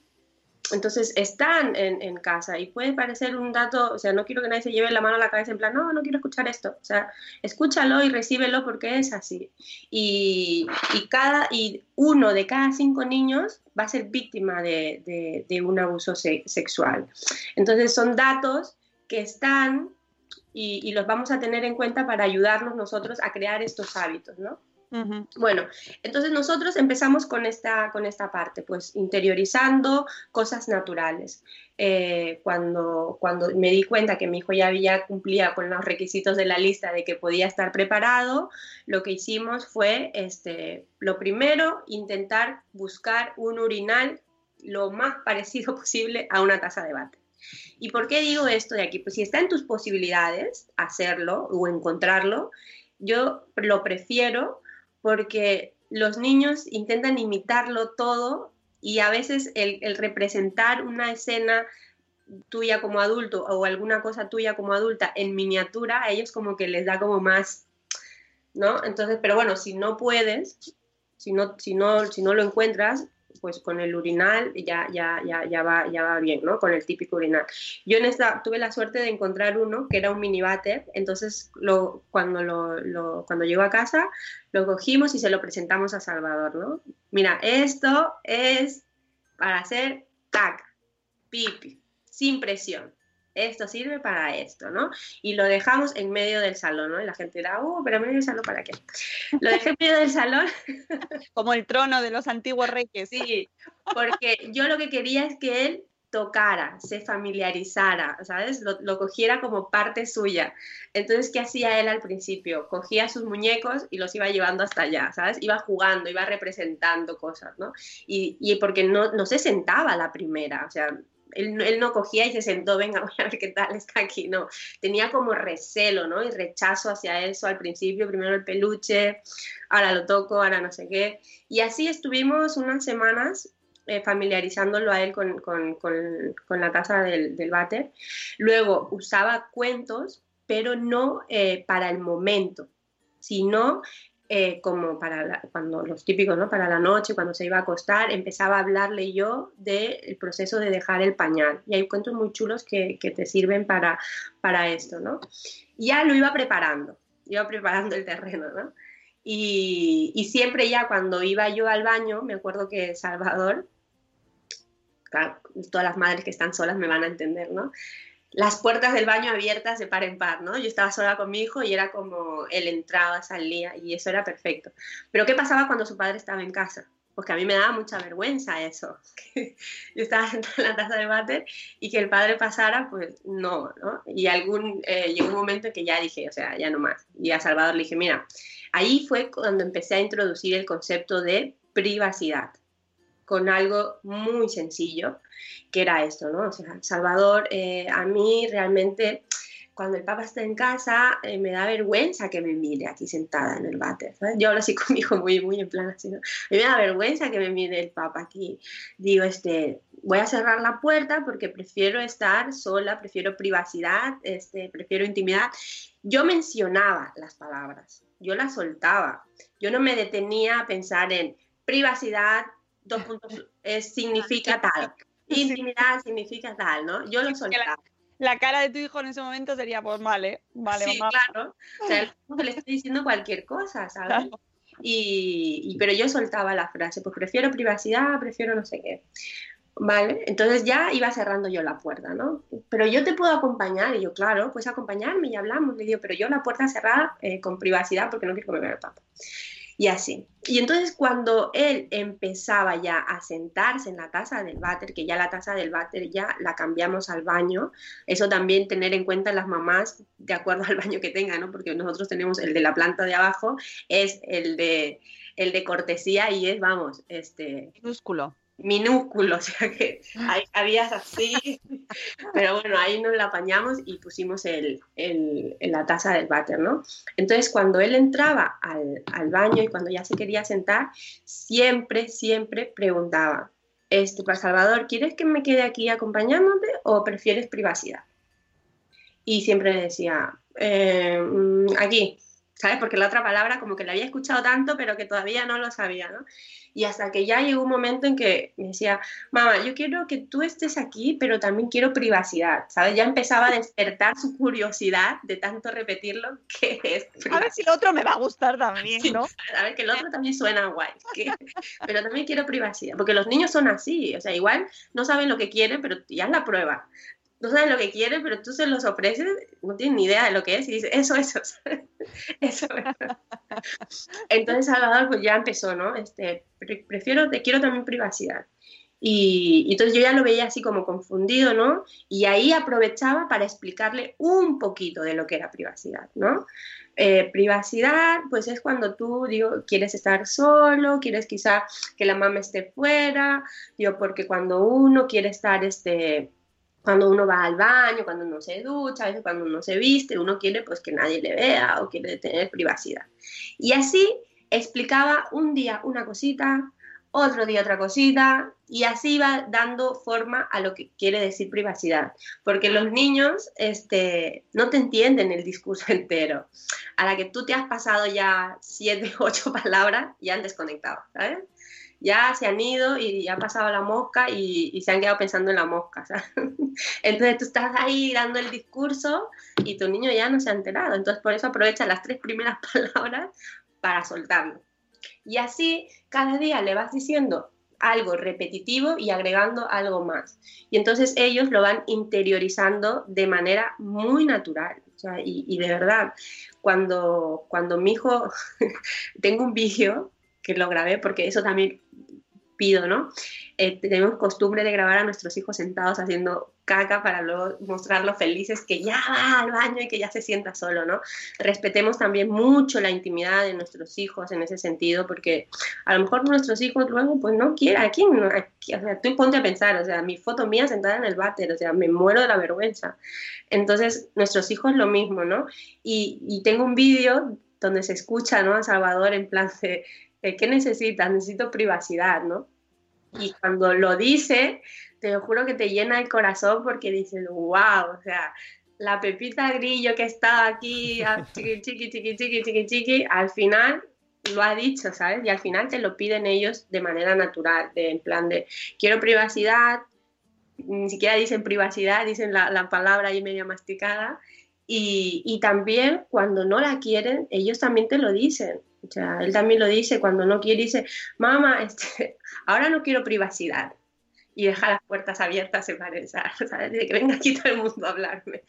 Entonces están en, casa y puede parecer un dato, o sea, no quiero que nadie se lleve la mano a la cabeza en plan, no, no quiero escuchar esto. O sea, escúchalo y recíbelo porque es así. Y, cada, y uno de cada cinco niños va a ser víctima de, un abuso se sexual. Entonces son datos que están y, y, los vamos a tener en cuenta para ayudarnos nosotros a crear estos hábitos, ¿no? Bueno, entonces nosotros empezamos con esta, con esta parte, pues interiorizando cosas naturales. Eh, cuando, cuando me di cuenta que mi hijo ya había cumplía con los requisitos de la lista de que podía estar preparado, lo que hicimos fue, este, lo primero, intentar buscar un urinal lo más parecido posible a una taza de bate. ¿Y por qué digo esto de aquí? Pues si está en tus posibilidades hacerlo o encontrarlo, yo lo prefiero porque los niños intentan imitarlo todo y a veces el, representar una escena tuya como adulto o alguna cosa tuya como adulta en miniatura, a ellos como que les da como más, ¿no? Entonces, pero bueno, si no puedes, si no, si no, si no lo encuentras, pues con el urinal ya, ya, ya, ya, va, ya va bien, ¿no? Con el típico urinal. Yo en esta tuve la suerte de encontrar uno que era un mini váter, entonces lo, cuando, lo, cuando llegó a casa lo cogimos y se lo presentamos a Salvador, ¿no? Mira, esto es para hacer caca, pipi, sin presión. Esto sirve para esto, ¿no? Y lo dejamos en medio del salón, ¿no? Y la gente dirá, uh, pero en medio del salón, ¿para qué? Lo dejé en medio del salón Como el trono de los antiguos reyes. Sí, porque yo lo que quería es que él tocara, se familiarizara, ¿sabes? Lo, lo cogiera como parte suya. Entonces, ¿qué hacía él al principio? Cogía sus muñecos y los iba llevando hasta allá, ¿sabes? Iba jugando, iba representando cosas, ¿no? Y, y porque no, no se sentaba a la primera, o sea, él, no cogía y se sentó, venga, voy a ver qué tal está aquí, no. Tenía como recelo, ¿no? Y rechazo hacia eso al principio, primero el peluche, ahora lo toco, ahora no sé qué. Y así estuvimos unas semanas eh, familiarizándolo a él con, la taza del, del. Luego usaba cuentos, pero no eh, para el momento, sino eh, como para la- cuando los típicos, ¿no? Para la noche, cuando se iba a acostar, empezaba a hablarle yo del proceso de dejar el pañal. Y hay cuentos muy chulos que, que te sirven para, para esto, ¿no? Ya lo iba preparando, iba preparando el terreno, ¿no? Y, y siempre ya cuando iba yo al baño, me acuerdo que Salvador, claro, todas las madres que están solas me van a entender, ¿no? Las puertas del baño abiertas de par en par, ¿no? Yo estaba sola con mi hijo y era como él entraba, salía y eso era perfecto. Pero ¿qué pasaba cuando su padre estaba en casa? Porque a mí me daba mucha vergüenza eso. Yo estaba sentada en la taza de váter y que el padre pasara, pues no, ¿no? Y algún, eh, llegó un momento en que ya dije, o sea, ya no más. Y a Salvador le dije, mira, ahí fue cuando empecé a introducir el concepto de privacidad con algo muy sencillo, que era esto, ¿no? O sea, Salvador, eh, a mí realmente cuando el papá está en casa eh, me da vergüenza que me mire aquí sentada en el váter. Yo hablo así con mi hijo muy, muy en plan así. A mí me da vergüenza que me mire el papá aquí. Digo, este, voy a cerrar la puerta porque prefiero estar sola, prefiero privacidad, este, prefiero intimidad. Yo mencionaba las palabras, yo las soltaba. Yo no me detenía a pensar en privacidad, dos puntos, es, significa tal. Intimidad significa tal, ¿no? Yo lo soltaba. La cara de tu hijo en ese momento sería, pues vale, vale, sí, mamá. claro. O sea, le estoy diciendo cualquier cosa, ¿sabes? Claro. Y, y- pero yo soltaba la frase, pues prefiero privacidad, prefiero no sé qué. Vale, entonces ya iba cerrando yo la puerta, ¿no? Pero yo te puedo acompañar, y yo, claro, pues acompañarme y hablamos. Le digo, pero yo la puerta cerrada eh, con privacidad porque no quiero vea el papá. Y así. Y entonces cuando él empezaba ya a sentarse en la taza del váter, que ya la taza del váter ya la cambiamos al baño, eso también tener en cuenta las mamás de acuerdo al baño que tengan, ¿no? Porque nosotros tenemos el de la planta de abajo, es el de, el de cortesía y es, vamos, este, Minúsculo. Minúsculo, o sea que ahí habías así, pero bueno, ahí nos la apañamos y pusimos el, el- en la taza del váter, ¿no? Entonces, cuando él entraba al, al baño y cuando ya se quería sentar, siempre, siempre preguntaba, este, Salvador, ¿quieres que me quede aquí acompañándote o prefieres privacidad? Y siempre le decía, "Eh, mm, aquí, ¿sabes? Porque la otra palabra como que la había escuchado tanto, pero que todavía no lo sabía, ¿no? Y hasta que ya llegó un momento en que me decía, mamá, yo quiero que tú estés aquí, pero también quiero privacidad, ¿sabes? Ya empezaba a despertar su curiosidad de tanto repetirlo, que es A ver si el otro me va a gustar también, Sí, ¿no? A ver, que el otro también suena guay, que- pero también quiero privacidad, porque los niños son así, o sea, igual no saben lo que quieren, pero ya es la prueba. No saben lo que quieren, pero tú se los ofreces, no tienen ni idea de lo que es y dices, eso, eso, eso. Entonces Salvador pues ya empezó, ¿no? Este, prefiero, te quiero también privacidad. Y, entonces yo ya lo veía así como confundido, ¿no? Y ahí aprovechaba para explicarle un poquito de lo que era privacidad, ¿no? Eh, privacidad, pues es cuando tú, digo, quieres estar solo, quieres quizá que la mamá esté fuera, digo, porque cuando uno quiere estar, este, cuando uno va al baño, cuando uno se ducha, a veces cuando uno se viste, uno quiere pues que nadie le vea o quiere tener privacidad. Y así explicaba un día una cosita, otro día otra cosita, y así va dando forma a lo que quiere decir privacidad, porque los niños este, no te entienden el discurso entero. A la que tú te has pasado ya siete, ocho palabras, ya han desconectado, ¿sabes? Ya se han ido y ha pasado la mosca y, se han quedado pensando en la mosca. Entonces tú estás ahí dando el discurso y tu niño ya no se ha enterado. Entonces por eso aprovecha las tres primeras palabras para soltarlo. Y así cada día le vas diciendo algo repetitivo y agregando algo más. Y entonces ellos lo van interiorizando de manera muy natural. y, y, de verdad, cuando, cuando mi hijo, tengo un vídeo que lo grabé porque eso también pido, ¿no? Eh, tenemos costumbre de grabar a nuestros hijos sentados haciendo caca para luego mostrarlo felices que ya va al baño y que ya se sienta solo, ¿no? Respetemos también mucho la intimidad de nuestros hijos en ese sentido, porque a lo mejor nuestros hijos luego pues no quieren, aquí, o sea, tú ponte a pensar, o sea, mi foto mía sentada en el váter, o sea, me muero de la vergüenza. Entonces, nuestros hijos lo mismo, ¿no? Y, y tengo un vídeo donde se escucha, ¿no? A Salvador en plan de ¿qué necesitas? Necesito privacidad, ¿no? Y cuando lo dice, te juro que te llena el corazón porque dices, wow, o sea, la pepita grillo que estaba aquí, ah, chiqui, chiqui, chiqui, chiqui, chiqui, chiqui, al final lo ha dicho, ¿sabes? Y al final te lo piden ellos de manera natural, de, en plan de, quiero privacidad, ni siquiera dicen privacidad, dicen la, la palabra ahí medio masticada, y, también cuando no la quieren, ellos también te lo dicen. O sea, él también lo dice cuando no quiere, dice, mamá, este, ahora no quiero privacidad. Y deja las puertas abiertas, se parece, ¿sabes? De que venga aquí todo el mundo a hablarme.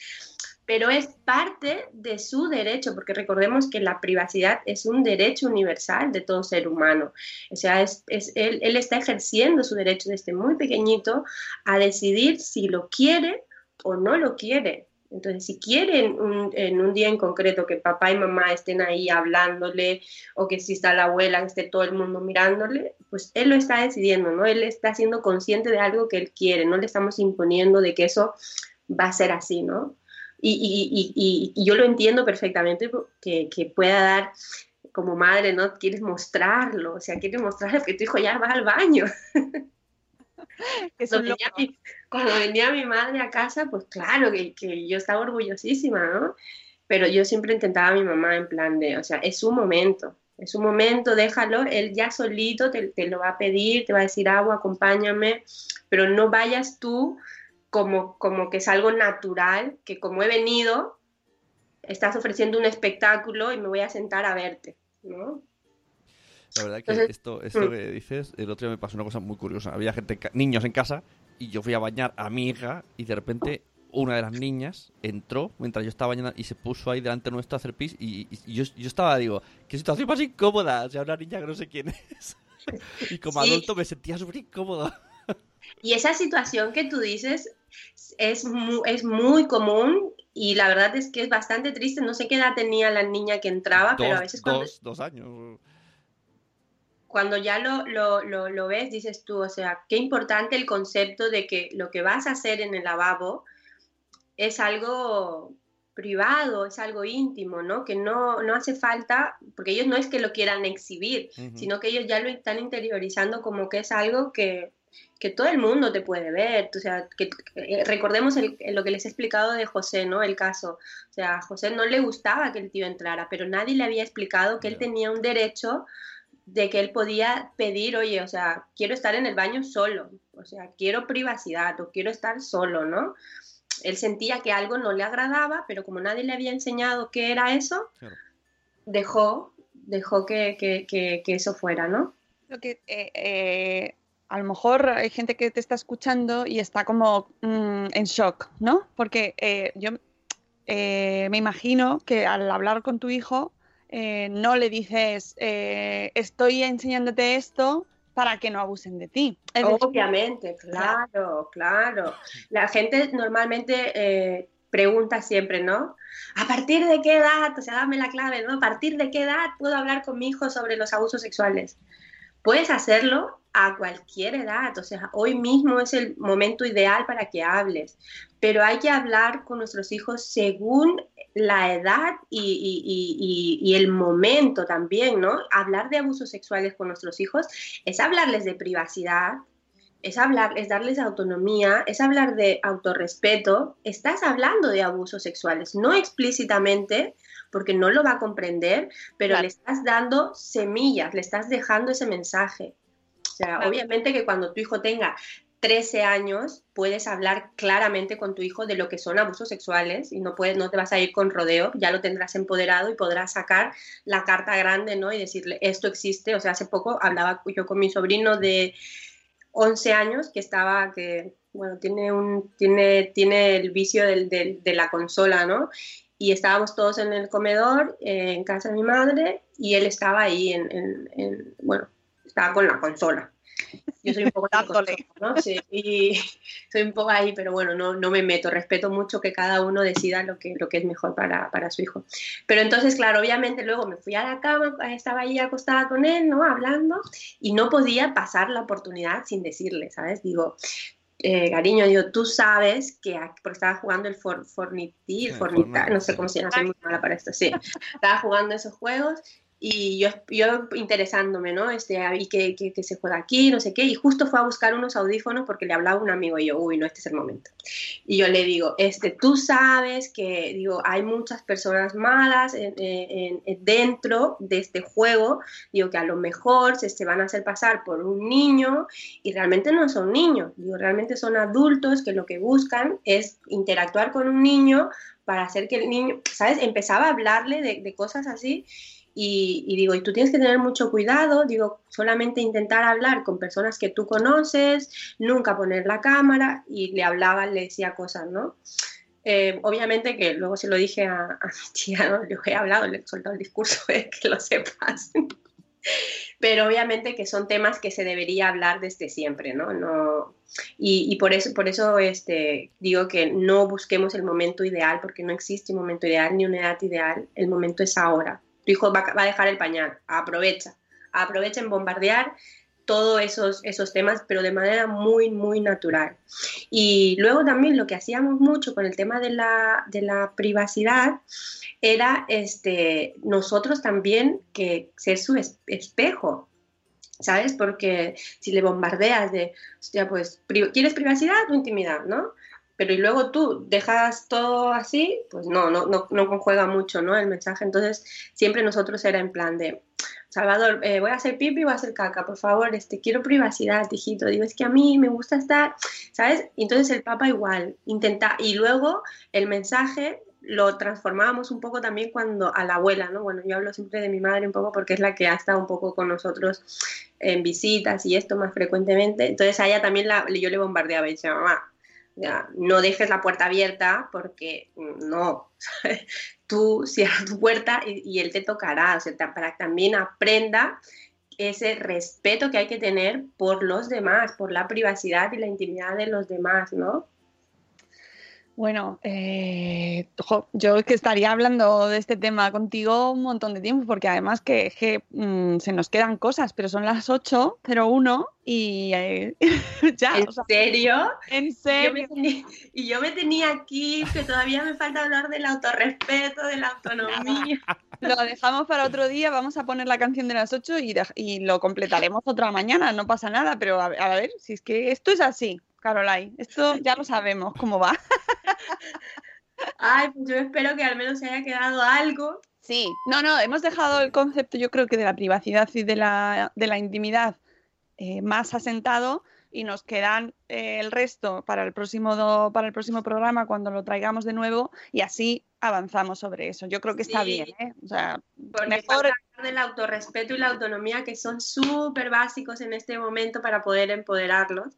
Pero es parte de su derecho, porque recordemos que la privacidad es un derecho universal de todo ser humano. O sea, es, él, él está ejerciendo su derecho desde muy pequeñito a decidir si lo quiere o no lo quiere. Entonces, si quieren en un día en concreto que papá y mamá estén ahí hablándole o que si está la abuela, que esté todo el mundo mirándole, pues él lo está decidiendo, ¿no? Él está siendo consciente de algo que él quiere, no le estamos imponiendo de que eso va a ser así, ¿no? Y, yo lo entiendo perfectamente que, que pueda dar como madre, ¿no? Quieres mostrarlo, o sea, quieres mostrarle que tu hijo ya va al baño. cuando, venía mi, madre a casa, pues claro que, que, yo estaba orgullosísima, ¿no? Pero yo siempre intentaba a mi mamá en plan de, o sea, es su momento, es su momento, déjalo, él ya solito te, te lo va a pedir, te va a decir agua, acompáñame, pero no vayas tú como, como que es algo natural, que como he venido, estás ofreciendo un espectáculo y me voy a sentar a verte, ¿no? La verdad que esto, esto mm. que dices, el otro día me pasó una cosa muy curiosa. Había gente, niños en casa y yo fui a bañar a mi hija y de repente una de las niñas entró mientras yo estaba bañando y se puso ahí delante nuestro a hacer pis y, yo, yo, estaba, digo, qué situación más incómoda. O sea, una niña que no sé quién es. y como adulto me sentía súper incómodo. y esa situación que tú dices es muy, es muy común y la verdad es que es bastante triste. No sé qué edad tenía la niña que entraba, pero a veces cuando... Dos, dos años cuando ya lo, lo, lo, ves, dices tú, o sea, qué importante el concepto de que lo que vas a hacer en el lavabo es algo privado, es algo íntimo, ¿no? Que no, no hace falta, porque ellos no es que lo quieran exhibir, sino que ellos ya lo están interiorizando como que es algo que, que todo el mundo te puede ver. O sea, que, recordemos lo que les he explicado de José, ¿no? El caso. O sea, a José no le gustaba que el tío entrara, pero nadie le había explicado que él tenía un derecho de que él podía pedir, oye, o sea, quiero estar en el baño solo, o sea, quiero privacidad o quiero estar solo, ¿no? Él sentía que algo no le agradaba, pero como nadie le había enseñado qué era eso, dejó, dejó que, que, que, eso fuera, ¿no? Lo que, eh, eh, a lo mejor hay gente que te está escuchando y está como mm, en shock, ¿no? Porque eh, yo eh, me imagino que al hablar con tu hijo eh, no le dices, eh, estoy enseñándote esto para que no abusen de ti. Es decir, Obviamente, claro, claro. La gente normalmente eh, pregunta siempre, ¿no? ¿A partir de qué edad? O sea, dame la clave, ¿no? ¿A partir de qué edad puedo hablar con mi hijo sobre los abusos sexuales? Puedes hacerlo a cualquier edad, o sea, hoy mismo es el momento ideal para que hables, pero hay que hablar con nuestros hijos según la edad y, el momento también, ¿no? Hablar de abusos sexuales con nuestros hijos es hablarles de privacidad, es hablar, es darles autonomía, es hablar de autorrespeto. Estás hablando de abusos sexuales, no explícitamente, porque no lo va a comprender, pero Claro. le estás dando semillas, le estás dejando ese mensaje. O sea, Claro. obviamente que cuando tu hijo tenga 13 años, puedes hablar claramente con tu hijo de lo que son abusos sexuales y no, puedes, no te vas a ir con rodeo, ya lo tendrás empoderado y podrás sacar la carta grande, ¿no? Y decirle, esto existe. O sea, hace poco hablaba yo con mi sobrino de 11 años que estaba, que, bueno, tiene, un, tiene, tiene el vicio del- del- de la consola, ¿no? Y estábamos todos en el comedor, eh, en casa de mi madre, y él estaba ahí, en, en- en- bueno, estaba con la consola. Yo soy un poco consola, ¿no? Sí, y soy un poco ahí, pero bueno, no, no me meto. Respeto mucho que cada uno decida lo que, lo que es mejor para, para su hijo. Pero entonces, claro, obviamente luego me fui a la cama, estaba ahí acostada con él, ¿no? Hablando, y no podía pasar la oportunidad sin decirle, ¿sabes? Digo, eh, cariño, digo, tú sabes que, aquí- porque estaba jugando el for, Sí, Fornita, Fortnite, no sé cómo se llama, soy muy mala para esto, sí. Estaba jugando esos juegos y yo, yo interesándome, ¿no? Este, y que, que, se juega aquí, no sé qué, y justo fue a buscar unos audífonos porque le hablaba un amigo y yo, uy, no, este es el momento. Y yo le digo, este, tú sabes que, digo, hay muchas personas malas en- dentro de este juego, digo, que a lo mejor se, se van a hacer pasar por un niño y realmente no son niños, digo, realmente son adultos que lo que buscan es interactuar con un niño para hacer que el niño, ¿sabes? Empezaba a hablarle de, de cosas así y, y digo, y tú tienes que tener mucho cuidado, digo, solamente intentar hablar con personas que tú conoces, nunca poner la cámara y le hablaba, le decía cosas, ¿no? Eh, obviamente que luego se lo dije a, a mi tía, ¿no? Le he hablado, le he soltado el discurso, eh, que lo sepas. Pero obviamente que son temas que se debería hablar desde siempre, ¿no? no y, y por eso, por eso este, digo que no busquemos el momento ideal, porque no existe un momento ideal ni una edad ideal, el momento es ahora. Tu hijo va, a dejar el pañal, aprovecha, aprovecha en bombardear todos esos, esos temas, pero de manera muy, muy natural. Y luego también lo que hacíamos mucho con el tema de la, de la privacidad era este, nosotros también que ser su es- espejo, ¿sabes? Porque si le bombardeas de, hostia, pues, ¿quieres privacidad o intimidad, no? Pero y luego tú dejas todo así, pues no, no, no, no conjuega mucho, ¿no? El mensaje. Entonces, siempre nosotros era en plan de, Salvador, eh, voy a hacer pipi voy a hacer caca, por favor, este, quiero privacidad, hijito. Digo, es que a mí me gusta estar, ¿sabes? Entonces el Papa igual, intenta, y luego el mensaje lo transformábamos un poco también cuando a la abuela, ¿no? Bueno, yo hablo siempre de mi madre un poco porque es la que ha estado un poco con nosotros en visitas y esto más frecuentemente. Entonces a ella también la, yo le bombardeaba y decía, mamá, no dejes la puerta abierta porque mm, no, tú cierra tu puerta y, él te tocará, o sea, para que también aprenda ese respeto que hay que tener por los demás, por la privacidad y la intimidad de los demás, ¿no? Bueno, eh, jo, yo es que estaría hablando de este tema contigo un montón de tiempo, porque además que, que, mm, se nos quedan cosas, pero son las 8.01 y eh, ya, ¿En o sea, serio? en Yo me serio. tenía- y yo me tenía aquí, que todavía me falta hablar del autorrespeto, de la autonomía. Lo dejamos para otro día, vamos a poner la canción de las 8 y, dej- y lo completaremos otra mañana, no pasa nada, pero a, a ver, si es que esto es así, Caroline, esto ya lo sabemos cómo va. Ay, pues yo espero que al menos se haya quedado algo. Sí, no, no, hemos dejado el concepto, yo creo que de la privacidad y de la, de la intimidad eh, más asentado y nos quedan eh, el resto para el próximo do- para el próximo programa cuando lo traigamos de nuevo y así avanzamos sobre eso. Yo creo que está Sí. bien, ¿eh? O sea, mejor del autorrespeto y la autonomía que son súper básicos en este momento para poder empoderarlos.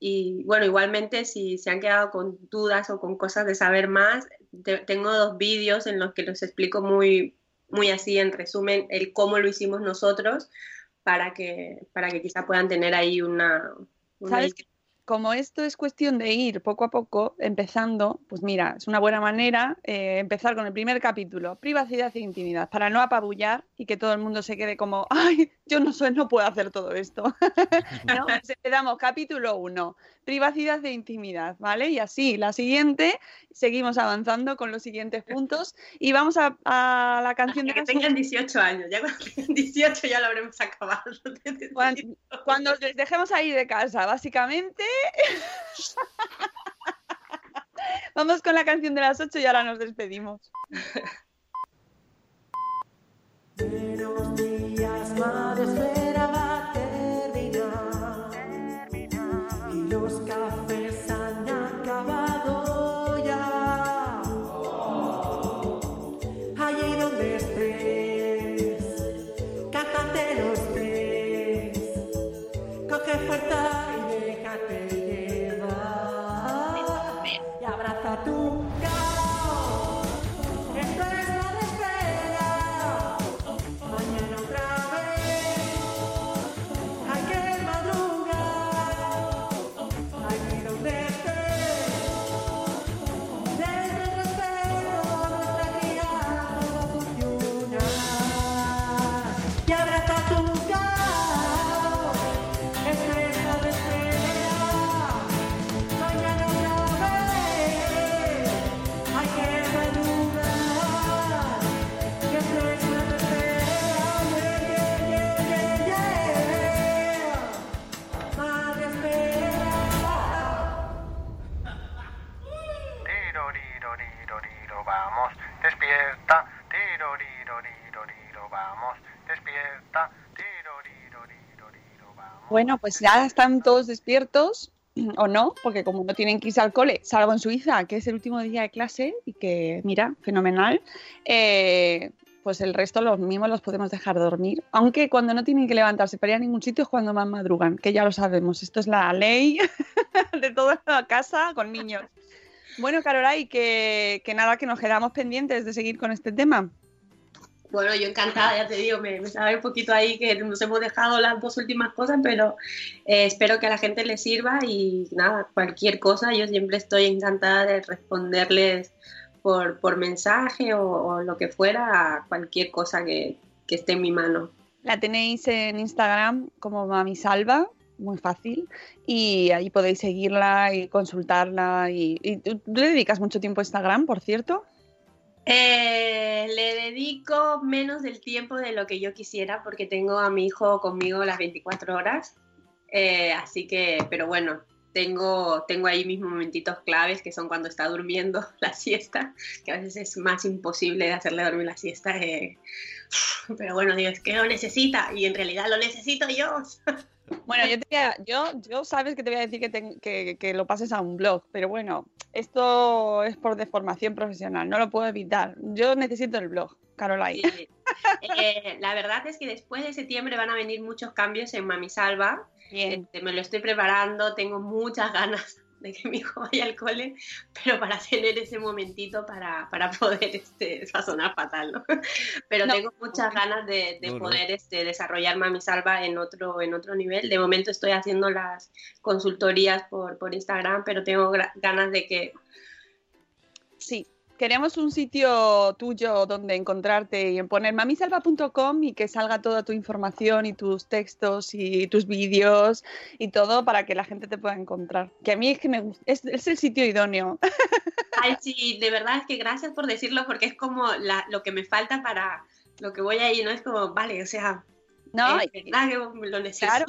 Y bueno, igualmente si se han quedado con dudas o con cosas de saber más, te- tengo dos vídeos en los que los explico muy, muy así en resumen el cómo lo hicimos nosotros para que, para que quizá puedan tener ahí una... una ¿Sabes? qué? Como esto es cuestión de ir poco a poco, empezando, pues mira, es una buena manera eh, empezar con el primer capítulo, privacidad e intimidad, para no apabullar y que todo el mundo se quede como, ay, yo no soy, no puedo hacer todo esto. ¿No? Pues empezamos capítulo 1, privacidad e intimidad, ¿vale? Y así, la siguiente, seguimos avanzando con los siguientes puntos y vamos a, a la canción de que tengan 18 años, ya cuando tengan 18 ya lo habremos acabado. Cuando, cuando les dejemos ahí de casa, básicamente. Vamos con la canción de las 8 y ahora nos despedimos. Buenos días, madre espera Bueno, pues ya están todos despiertos, o no, porque como no tienen que irse al cole, salvo en Suiza, que es el último día de clase y que, mira, fenomenal, eh, pues el resto los mismos los podemos dejar dormir. Aunque cuando no tienen que levantarse para ir a ningún sitio es cuando más madrugan, que ya lo sabemos. Esto es la ley de toda la casa con niños. Bueno, Caroray, que, que nada, que nos quedamos pendientes de seguir con este tema. Bueno, yo encantada, ya te digo, me, me sabe un poquito ahí que nos hemos dejado las dos últimas cosas, pero eh, espero que a la gente le sirva y nada, cualquier cosa, yo siempre estoy encantada de responderles por, mensaje o, lo que fuera a cualquier cosa que, esté en mi mano. La tenéis en Instagram como Mami Salva, muy fácil, y ahí podéis seguirla y consultarla. Y, y ¿tú, tú le dedicas mucho tiempo a Instagram, por cierto? Eh, le dedico menos del tiempo de lo que yo quisiera porque tengo a mi hijo conmigo las 24 horas. Eh, así que, pero bueno, tengo, tengo ahí mis momentitos claves que son cuando está durmiendo la siesta, que a veces es más imposible de hacerle dormir la siesta. eh. Pero bueno, digo, es que lo necesita y en realidad lo necesito yo. Bueno, yo, te a- yo, yo sabes que te voy a decir que, te- que- que lo pases a un blog, pero bueno, esto es por deformación profesional, no lo puedo evitar. Yo necesito el blog, Caroline. Sí. Eh, la verdad es que después de septiembre van a venir muchos cambios en Mami Salva. Bien. Este, me lo estoy preparando, tengo muchas ganas de que mi hijo vaya al cole, pero para tener ese momentito para, para poder, este, va a sonar fatal, ¿no? Pero No. tengo muchas ganas de, de No, no. poder este, desarrollar Mami Salva en otro, en otro nivel. De momento estoy haciendo las consultorías por, por Instagram, pero tengo ganas de que Sí, queremos un sitio tuyo donde encontrarte y en poner mamisalva.com y que salga toda tu información y tus textos y tus vídeos y todo para que la gente te pueda encontrar. Que a mí es que me es, es el sitio idóneo. Ay, sí, de verdad es que gracias por decirlo porque es como la- lo que me falta para lo que voy ahí, ¿no? Es como, vale, o sea, No, es verdad que lo necesito. claro,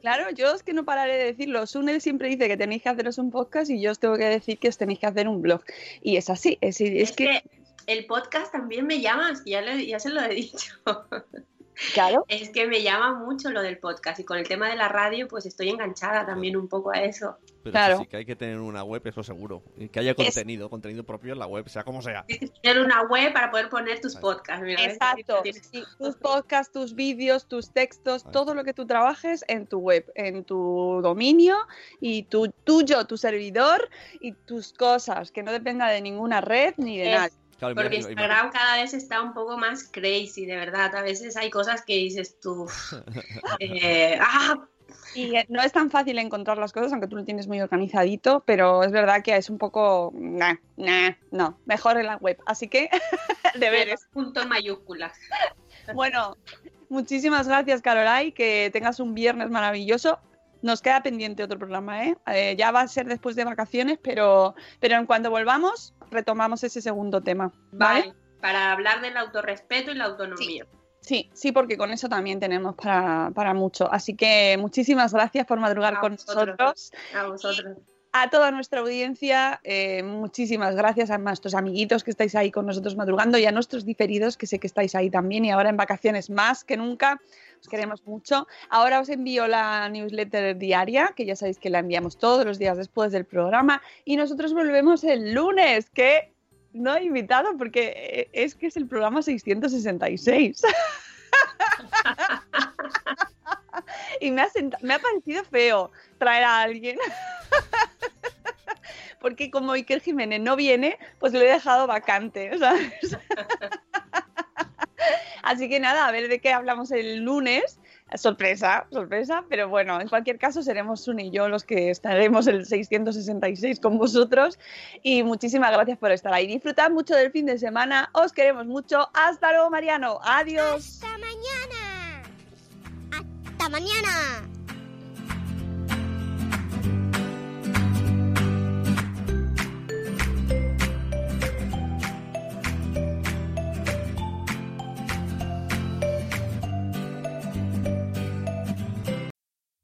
claro, yo es que no pararé de decirlo. Sune siempre dice que tenéis que haceros un podcast y yo os tengo que decir que os tenéis que hacer un blog. Y es así, es, es Es que que el podcast también me llamas, ya, le- ya se lo he dicho. Claro. Es que me llama mucho lo del podcast y con el tema de la radio pues estoy enganchada también un poco a eso. Pero Claro. sí, que hay que tener una web, eso seguro. Y que haya contenido, contenido propio en la web, sea como sea. Tienes que tener una web para poder poner tus podcasts. mira. Exacto. Tienes- Sí, tus podcasts, tus vídeos, tus textos, todo lo que tú trabajes en tu web, en tu dominio y tu tuyo, tu servidor y tus cosas, que no dependa de ninguna red ni de Es- nada. Claro, Porque imagino- Instagram cada vez está un poco más crazy, de verdad. A veces hay cosas que dices tú. eh, ¡ah! Y no es tan fácil encontrar las cosas, aunque tú lo tienes muy organizadito, pero es verdad que es un poco, nah, nah, no, mejor en la web. Así que, deberes. Punto mayúsculas. Bueno, muchísimas gracias, Carolai, que tengas un viernes maravilloso. Nos queda pendiente otro programa, ¿eh? Eh, ya va a ser después de vacaciones, pero, pero en cuanto volvamos, retomamos ese segundo tema. ¿Vale? Vale. Para hablar del autorrespeto y la autonomía. Sí, sí, porque con eso también tenemos para, para mucho. Así que muchísimas gracias por madrugar A con vosotros. nosotros. A vosotros. A toda nuestra audiencia, eh, muchísimas gracias a nuestros amiguitos que estáis ahí con nosotros madrugando y a nuestros diferidos que sé que estáis ahí también y ahora en vacaciones más que nunca. Os queremos mucho. Ahora os envío la newsletter diaria, que ya sabéis que la enviamos todos los días después del programa y nosotros volvemos el lunes, que no he invitado porque eh, es que es el programa 666. y me ha, me ha parecido feo traer a alguien. Porque como Iker Jiménez no viene, pues lo he dejado vacante, ¿sabes? Así que nada, a ver de qué hablamos el lunes. Sorpresa, sorpresa, pero bueno, en cualquier caso seremos Sun y yo los que estaremos el 666 con vosotros. Y muchísimas gracias por estar ahí. Disfrutad mucho del fin de semana, os queremos mucho. Hasta luego, Mariano. Adiós. Hasta mañana. Hasta mañana.